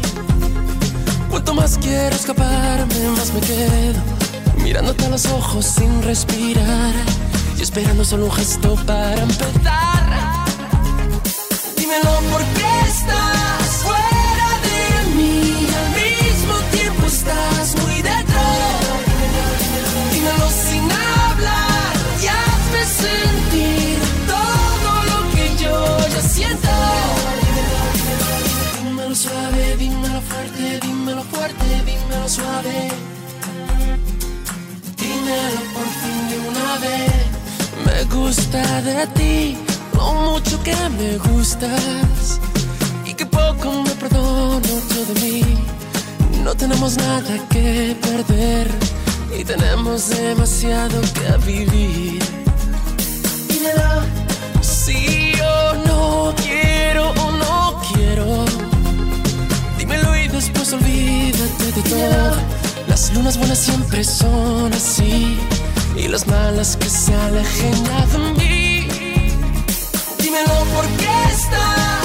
Cuanto más quiero escaparme, más me quedo. Mirándote a los ojos sin respirar. Y esperando solo un gesto para empezar. Dímelo por qué estás gusta de ti, lo mucho que me gustas. Y que poco me perdono yo de mí. No tenemos nada que perder y tenemos demasiado que vivir. Dímelo. Si yo no quiero o no quiero. Dímelo y después olvídate de todo. Las lunas buenas siempre son así. Y las malas que se alejen de mí. Dímelo por qué estás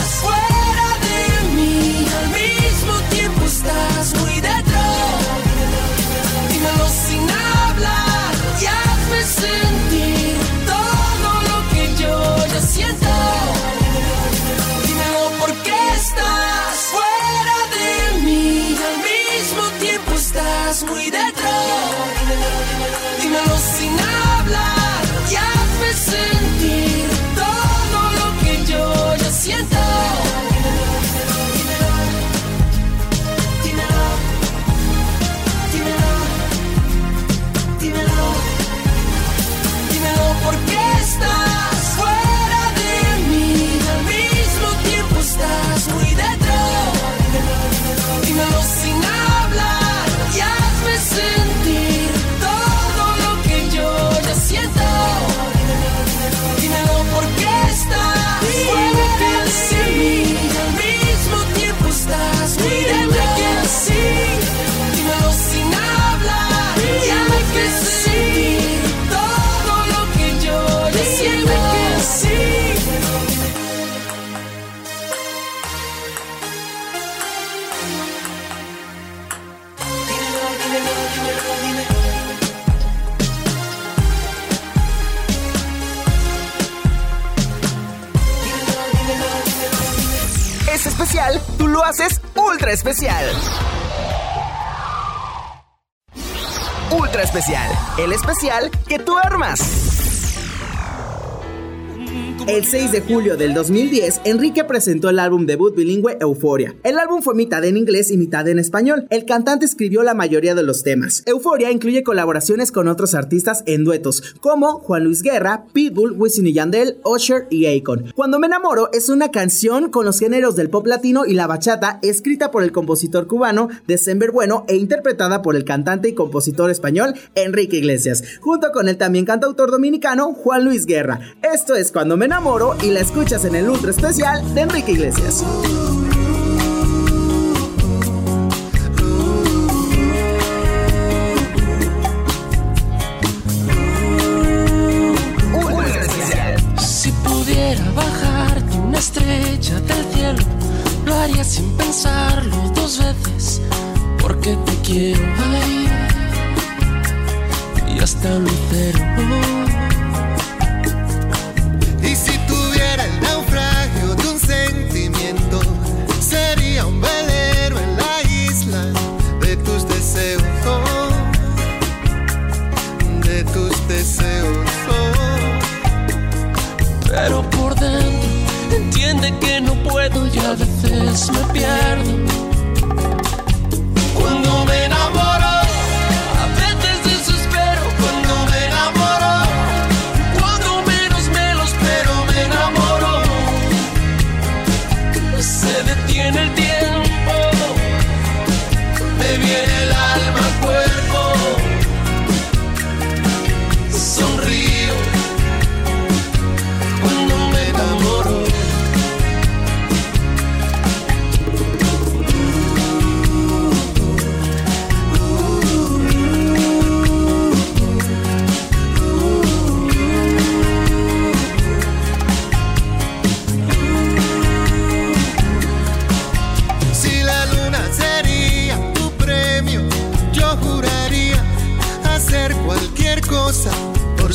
tú lo haces ultra especial. Ultra especial, el especial que tú armas. El 6 de julio del 2010, Enrique presentó el álbum debut bilingüe Euforia. El álbum fue mitad en inglés y mitad en español. El cantante escribió la mayoría de los temas. Euforia incluye colaboraciones con otros artistas en duetos, como Juan Luis Guerra, Pitbull, Wisin y Yandel, Usher y Akon. Cuando me enamoro es una canción con los géneros del pop latino y la bachata, escrita por el compositor cubano December Bueno e interpretada por el cantante y compositor español Enrique Iglesias, junto con el también cantautor dominicano Juan Luis Guerra. Esto es Cuando me enamoro y la escuchas en el ultra especial de Enrique Iglesias. Si pudiera bajarte una estrella del cielo, lo haría sin pensarlo dos veces, porque te quiero ahí y hasta lucero. Entiende que no puedo y a veces me pierdo.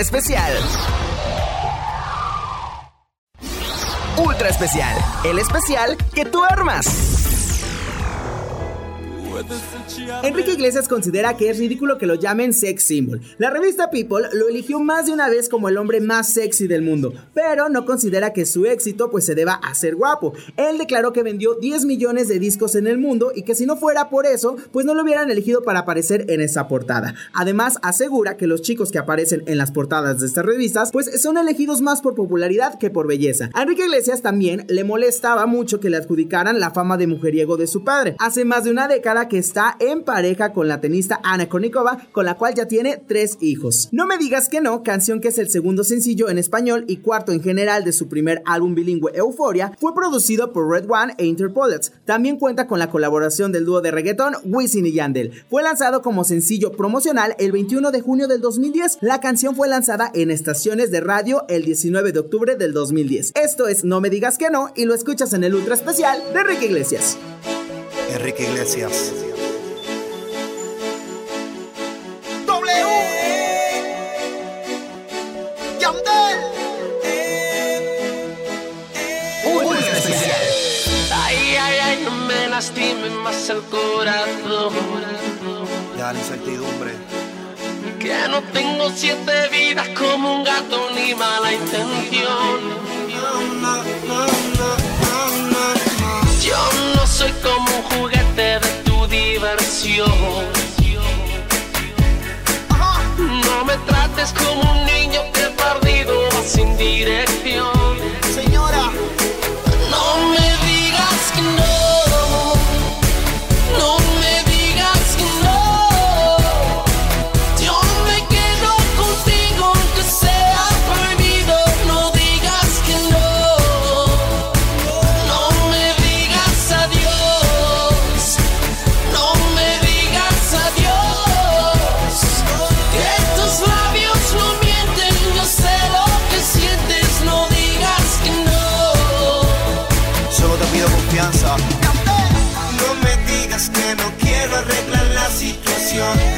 Especial. Ultra especial, el especial que tú armas. Enrique Iglesias considera que es ridículo que lo llamen sex symbol. La revista People lo eligió más de una vez como el hombre más sexy del mundo, pero no considera que su éxito pues se deba a ser guapo. Él declaró que vendió 10 millones de discos en el mundo y que si no fuera por eso, pues no lo hubieran elegido para aparecer en esa portada. Además, asegura que los chicos que aparecen en las portadas de estas revistas pues son elegidos más por popularidad que por belleza. A Enrique Iglesias también le molestaba mucho que le adjudicaran la fama de mujeriego de su padre. Hace más de una década que está en pareja con la tenista Ana Konikova, con la cual ya tiene tres hijos. No me digas que no, canción que es el segundo sencillo en español y cuarto en general de su primer álbum bilingüe Euforia, fue producido por Red One e Interpolets. También cuenta con la colaboración del dúo de reggaetón Wisin y Yandel. Fue lanzado como sencillo promocional el 21 de junio del 2010. La canción fue lanzada en estaciones de radio el 19 de octubre del 2010. Esto es No me digas que no y lo escuchas en el ultra especial de Enrique Iglesias. Enrique Iglesias. Yandel. Un eh, eh, eh. especial. Ay, ay, ay, no me lastimes más el corazón. Ya la incertidumbre. Que no tengo siete vidas como un gato ni mala intención. Yo no soy como un juguete de tu diversión. No me trates como un niño que perdido va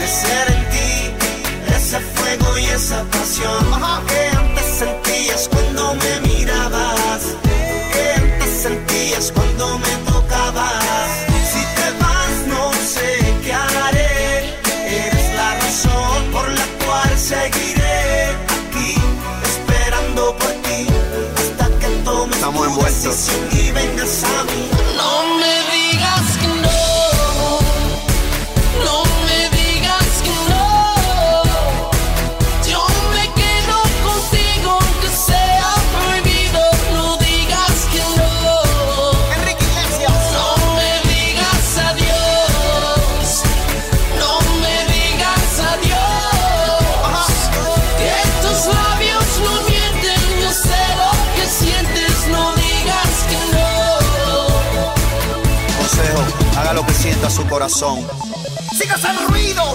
Crecer en ti, ese fuego y esa pasión que antes sentías cuando me mirabas, que antes sentías cuando me tocabas. Si te vas, no sé qué haré. Eres la razón por la cual seguiré aquí, esperando por ti hasta que tomes Estamos tu envueltos. decisión corazón. Sigas el ruido.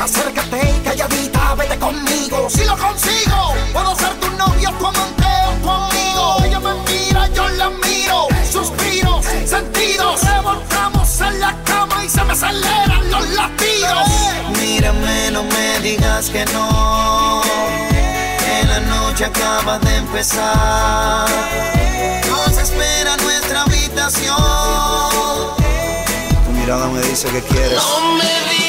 Acércate y calladita, vete conmigo. Si lo consigo, puedo ser tu novio, tu amante o tu amigo. Ella me mira, yo la miro. Suspiros, sentidos. Revolcamos en la cama y se me aceleran los latidos. Mírame, no me digas que no. Que la noche acaba de empezar. Nos espera nuestra habitación. Mirada me dice que quieres. No me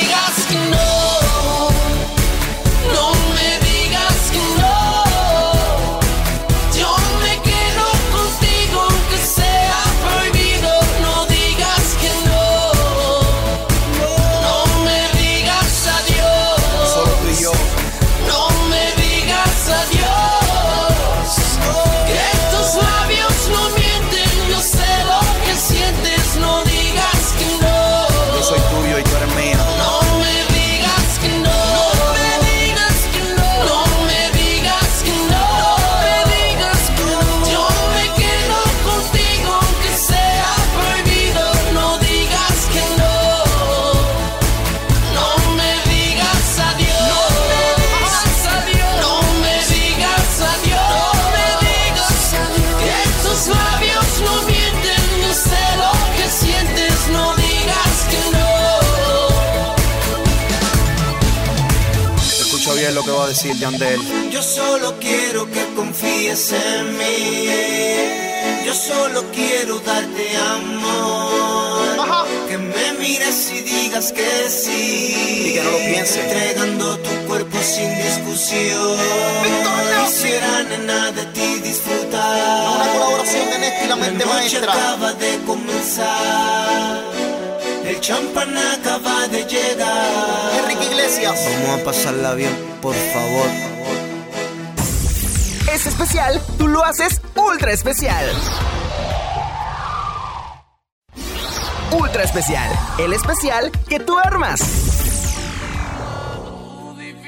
que va a decir Yandel. Yo solo quiero que confíes en mí. Yo solo quiero darte amor. Que me mires y digas que sí. Y que no lo piense. Entregando tu cuerpo sin discusión. Quisiera, nena, de ti disfrutar. Una colaboración de Néstor y la mente noche maestra. acaba de comenzar. Acaba de llegar. Enrique Iglesias. Vamos a pasarla bien, por favor. Es especial, tú lo haces ultra especial. Ultra especial, el especial que tú armas.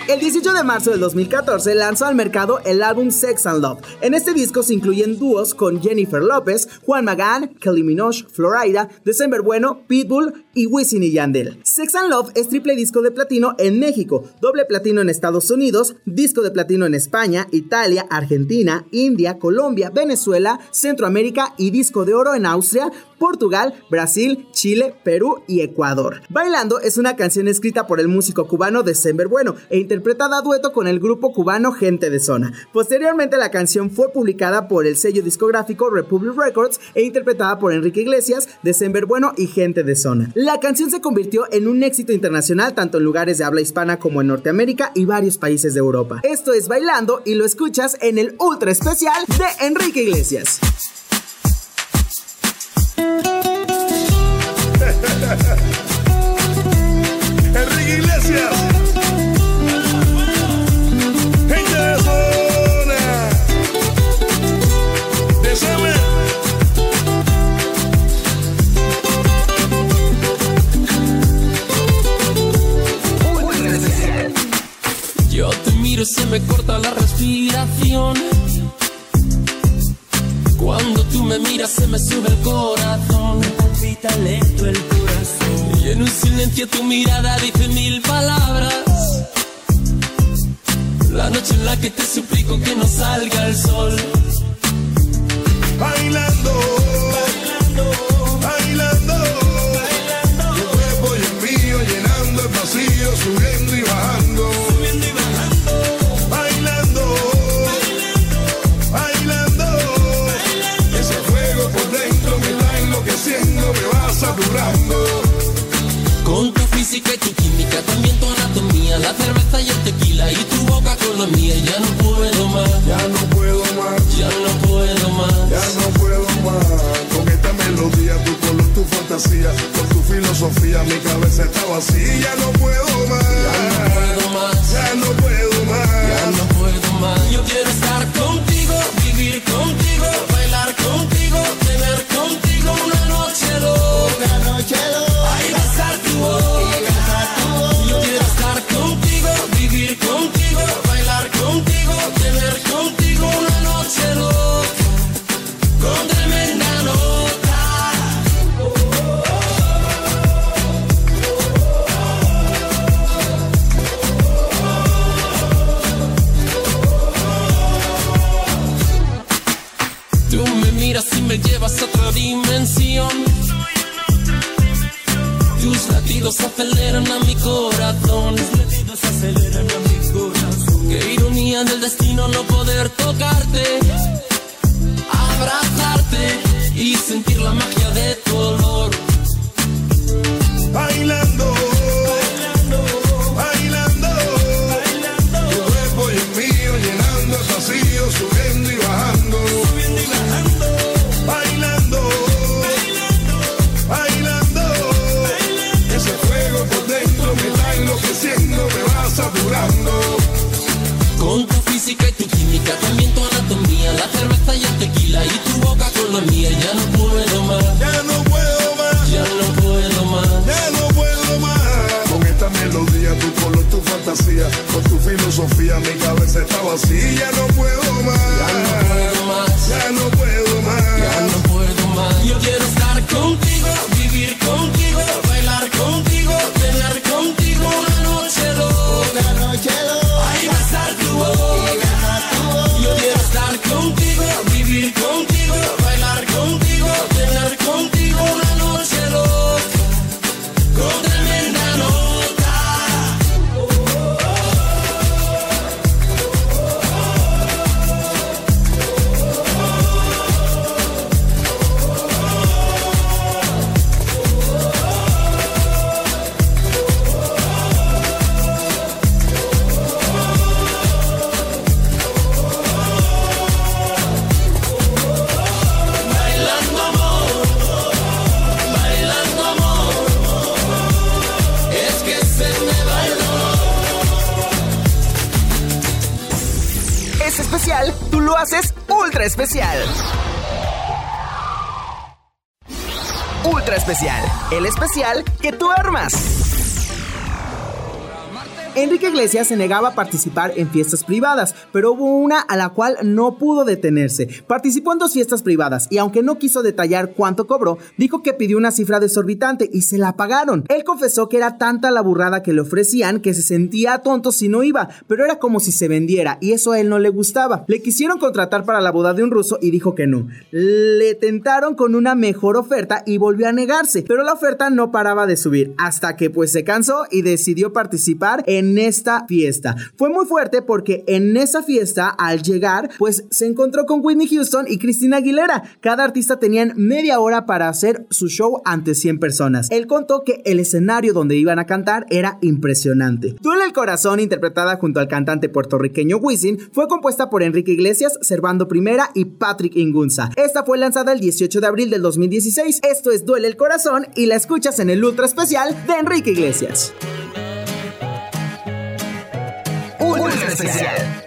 El 18 de marzo del 2014 lanzó al mercado el álbum Sex and Love. En este disco se incluyen dúos con Jennifer López, Juan Magán, Kelly Minogue, Florida, December Bueno, Pitbull y Wisin y Yandel. Sex and Love es triple disco de platino en México, doble platino en Estados Unidos, disco de platino en España, Italia, Argentina, India, Colombia, Venezuela, Centroamérica y disco de oro en Austria, Portugal, Brasil, Chile, Perú y Ecuador. Bailando es una canción escrita por el músico cubano December Bueno e interpretada a dueto con el grupo cubano Gente de Zona. Posteriormente la canción fue publicada por el sello discográfico Republic Records e interpretada por Enrique Iglesias, December Bueno y Gente de Zona. La canción se convirtió en un éxito internacional tanto en lugares de habla hispana como en Norteamérica y varios países de Europa. Esto es Bailando y lo escuchas en el ultra especial de Enrique Iglesias. Se me corta la respiración. Cuando tú me miras se me sube el corazón. Me palpita lento el corazón. Y en un silencio tu mirada dice mil palabras. La noche en la que te suplico que no salga el sol. Bailando. Bailando. Y tu química, también tu anatomía, la cerveza y el tequila y tu boca con la mía. Ya no puedo más, Ya no puedo más. ya no puedo más. Ya no puedo más con esta melodía, tu color, tu fantasía, con tu filosofía, mi cabeza está vacía. Ya no puedo más, Ya no puedo más, ya no puedo más. ya no puedo más. Yo quiero estar contigo, vivir contigo, bailar contigo, Iglesias se negaba a participar en fiestas privadas, pero hubo una a la cual no pudo detenerse. Participó en dos fiestas privadas y aunque no quiso detallar cuánto cobró, dijo que pidió una cifra desorbitante y se la pagaron. Él confesó que era tanta la burrada que le ofrecían que se sentía tonto si no iba, pero era como si se vendiera y eso a él no le gustaba. Le quisieron contratar para la boda de un ruso y dijo que no. Le tentaron con una mejor oferta y volvió a negarse, pero la oferta no paraba de subir hasta que pues se cansó y decidió participar en esta fiesta. Fue muy fuerte porque en esa fiesta al llegar pues se encontró con Whitney Houston y Christina Aguilera. Cada artista tenían media hora para hacer su show ante 100 personas. Él contó que el escenario donde iban a cantar era impresionante. Duele el corazón, interpretada junto al cantante puertorriqueño Wisin, fue compuesta por Enrique Iglesias, Servando Primera y Patrick Ingunza. Esta fue lanzada el 18 de abril del 2016. Esto es Duele el corazón y la escuchas en el ultra especial de Enrique Iglesias. Ultra especial.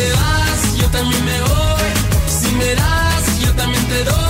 Si te vas, yo también me voy. Si me das, yo también te doy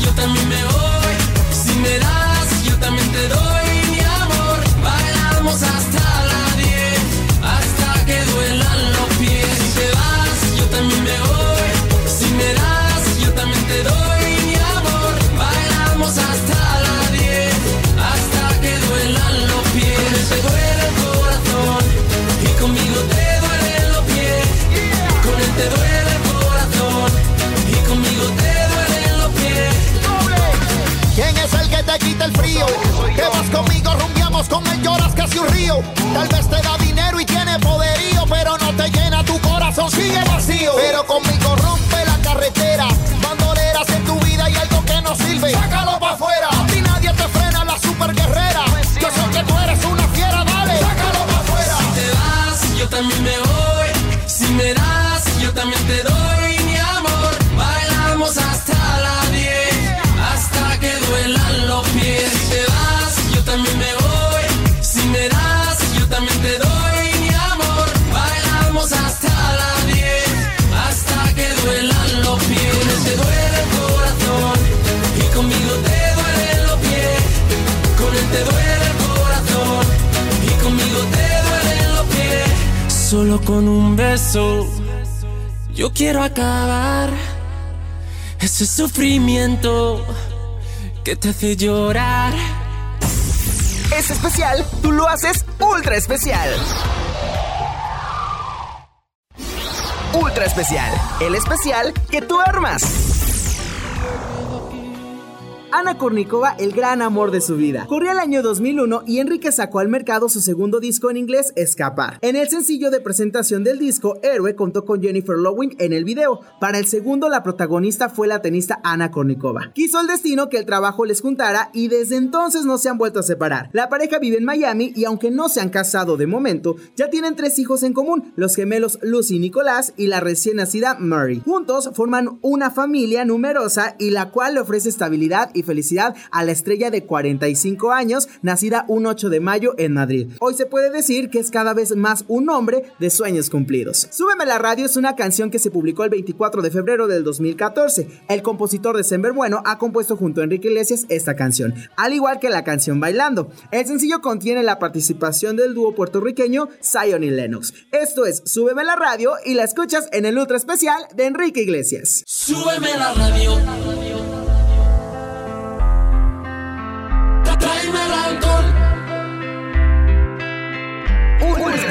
yo también me voy. Te quita el frío? Que vas conmigo, rumbiamos con él, lloras casi un río. Tal vez te da dinero y tiene poderío, pero no te llena tu corazón, sigue vacío. Pero conmigo con un beso yo quiero acabar ese sufrimiento que te hace llorar. Es especial, tú lo haces ultra especial. Ultra especial, el especial que tú armas. Ana Kournikova, el gran amor de su vida. Corría el año 2001 y Enrique sacó al mercado su segundo disco en inglés, Escapar. En el sencillo de presentación del disco, Héroe contó con Jennifer Lowing en el video. Para el segundo, la protagonista fue la tenista Ana Kournikova. Quiso el destino que el trabajo les juntara y desde entonces no se han vuelto a separar. La pareja vive en Miami y aunque no se han casado de momento, ya tienen tres hijos en común, los gemelos Lucy y Nicolás y la recién nacida Murray. Juntos forman una familia numerosa y la cual le ofrece estabilidad y felicidad a la estrella de 45 años, nacida un 8 de mayo en Madrid. Hoy se puede decir que es cada vez más un hombre de sueños cumplidos. Súbeme la radio es una canción que se publicó el 24 de febrero del 2014. El compositor de Sember Bueno ha compuesto junto a Enrique Iglesias esta canción, al igual que la canción Bailando. El sencillo contiene la participación del dúo puertorriqueño Zion y Lennox. Esto es Súbeme la radio y la escuchas en el ultra especial de Enrique Iglesias. Súbeme la radio.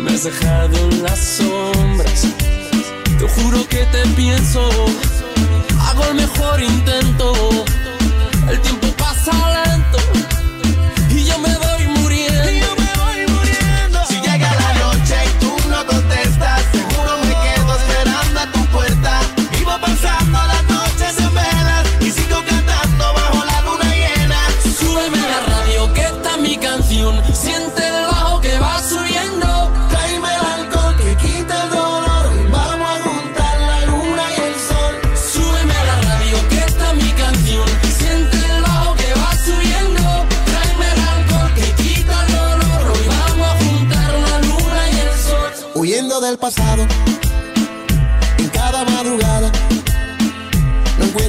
me has dejado en las sombras. Te juro que te pienso, hago el mejor intento. El tiempo pasa lento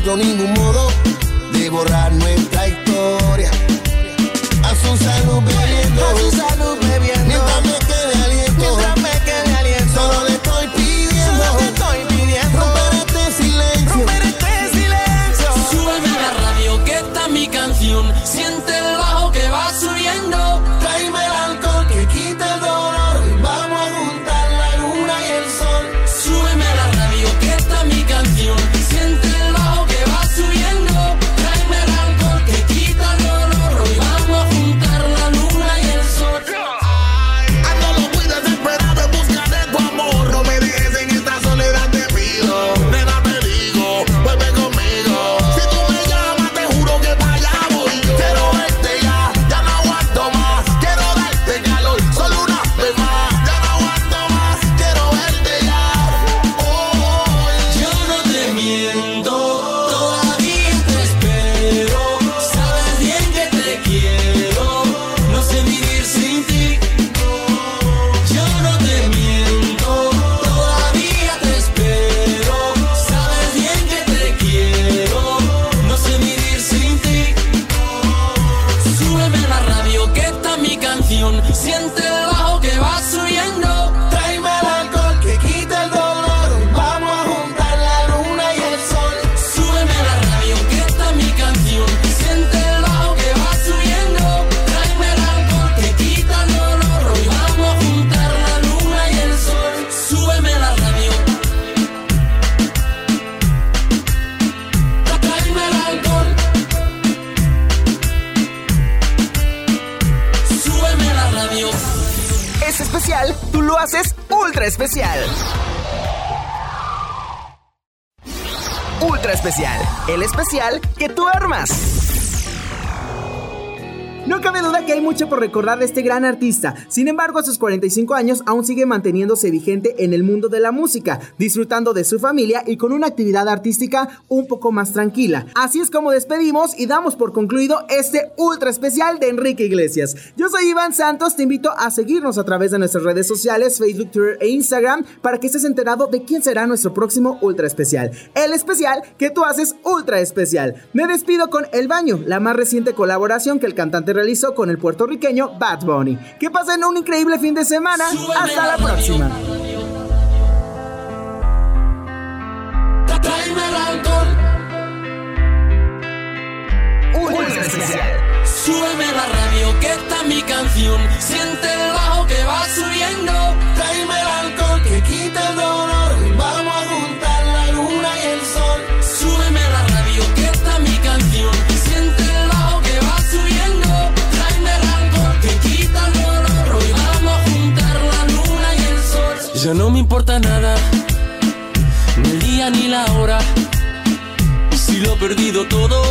encuentro ningún modo de borrar nuestra historia. A su salud bebiendo, a su salud bebiendo, mientras me el especial que tú armas. Mucho por recordar de este gran artista. Sin embargo, a sus 45 años aún sigue manteniéndose vigente en el mundo de la música, disfrutando de su familia y con una actividad artística un poco más tranquila. Así es como despedimos y damos por concluido este ultra especial de Enrique Iglesias. Yo soy Iván Santos, te invito a seguirnos a través de nuestras redes sociales, Facebook, Twitter e Instagram, para que estés enterado de quién será nuestro próximo ultra especial. El especial que tú haces ultra especial. Me despido con El Baño, la más reciente colaboración que el cantante realizó con el puertorriqueño Bad Bunny. Que pasen un increíble fin de semana. Hasta la próxima. Súbeme la radio, que está mi canción. Siente el bajo que va subiendo. Tráeme el alcohol que quita el dolor. Ya no me importa nada, ni el día ni la hora. Si lo he perdido todo,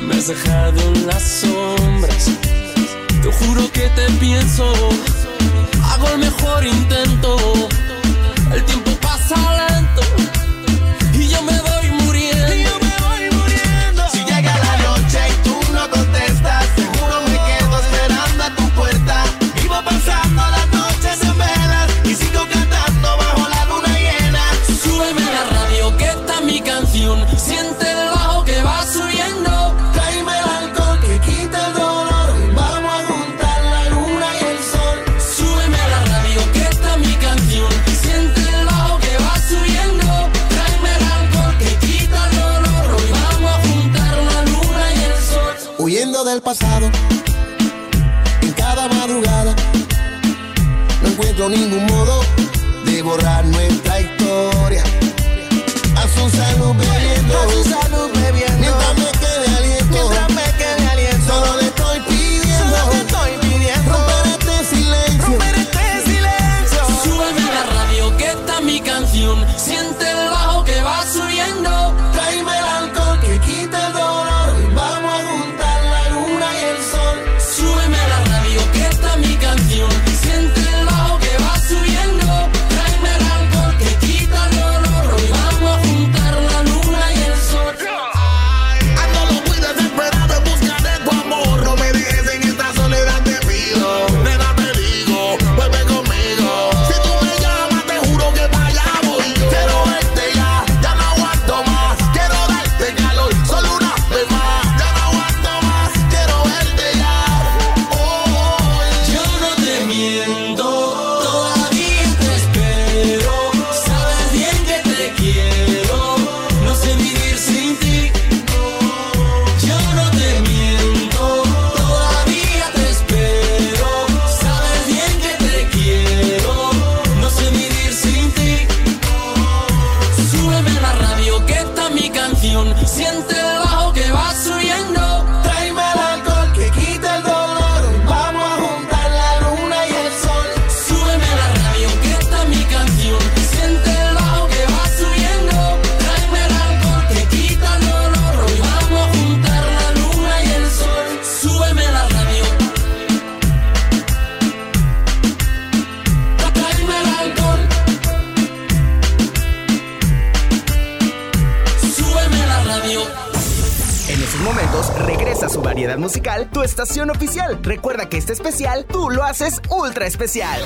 me has dejado en las sombras. Te juro que te pienso, hago el mejor intento. El tiempo pasa lento no ningún modo Recuerda que este especial tú lo haces ultra especial.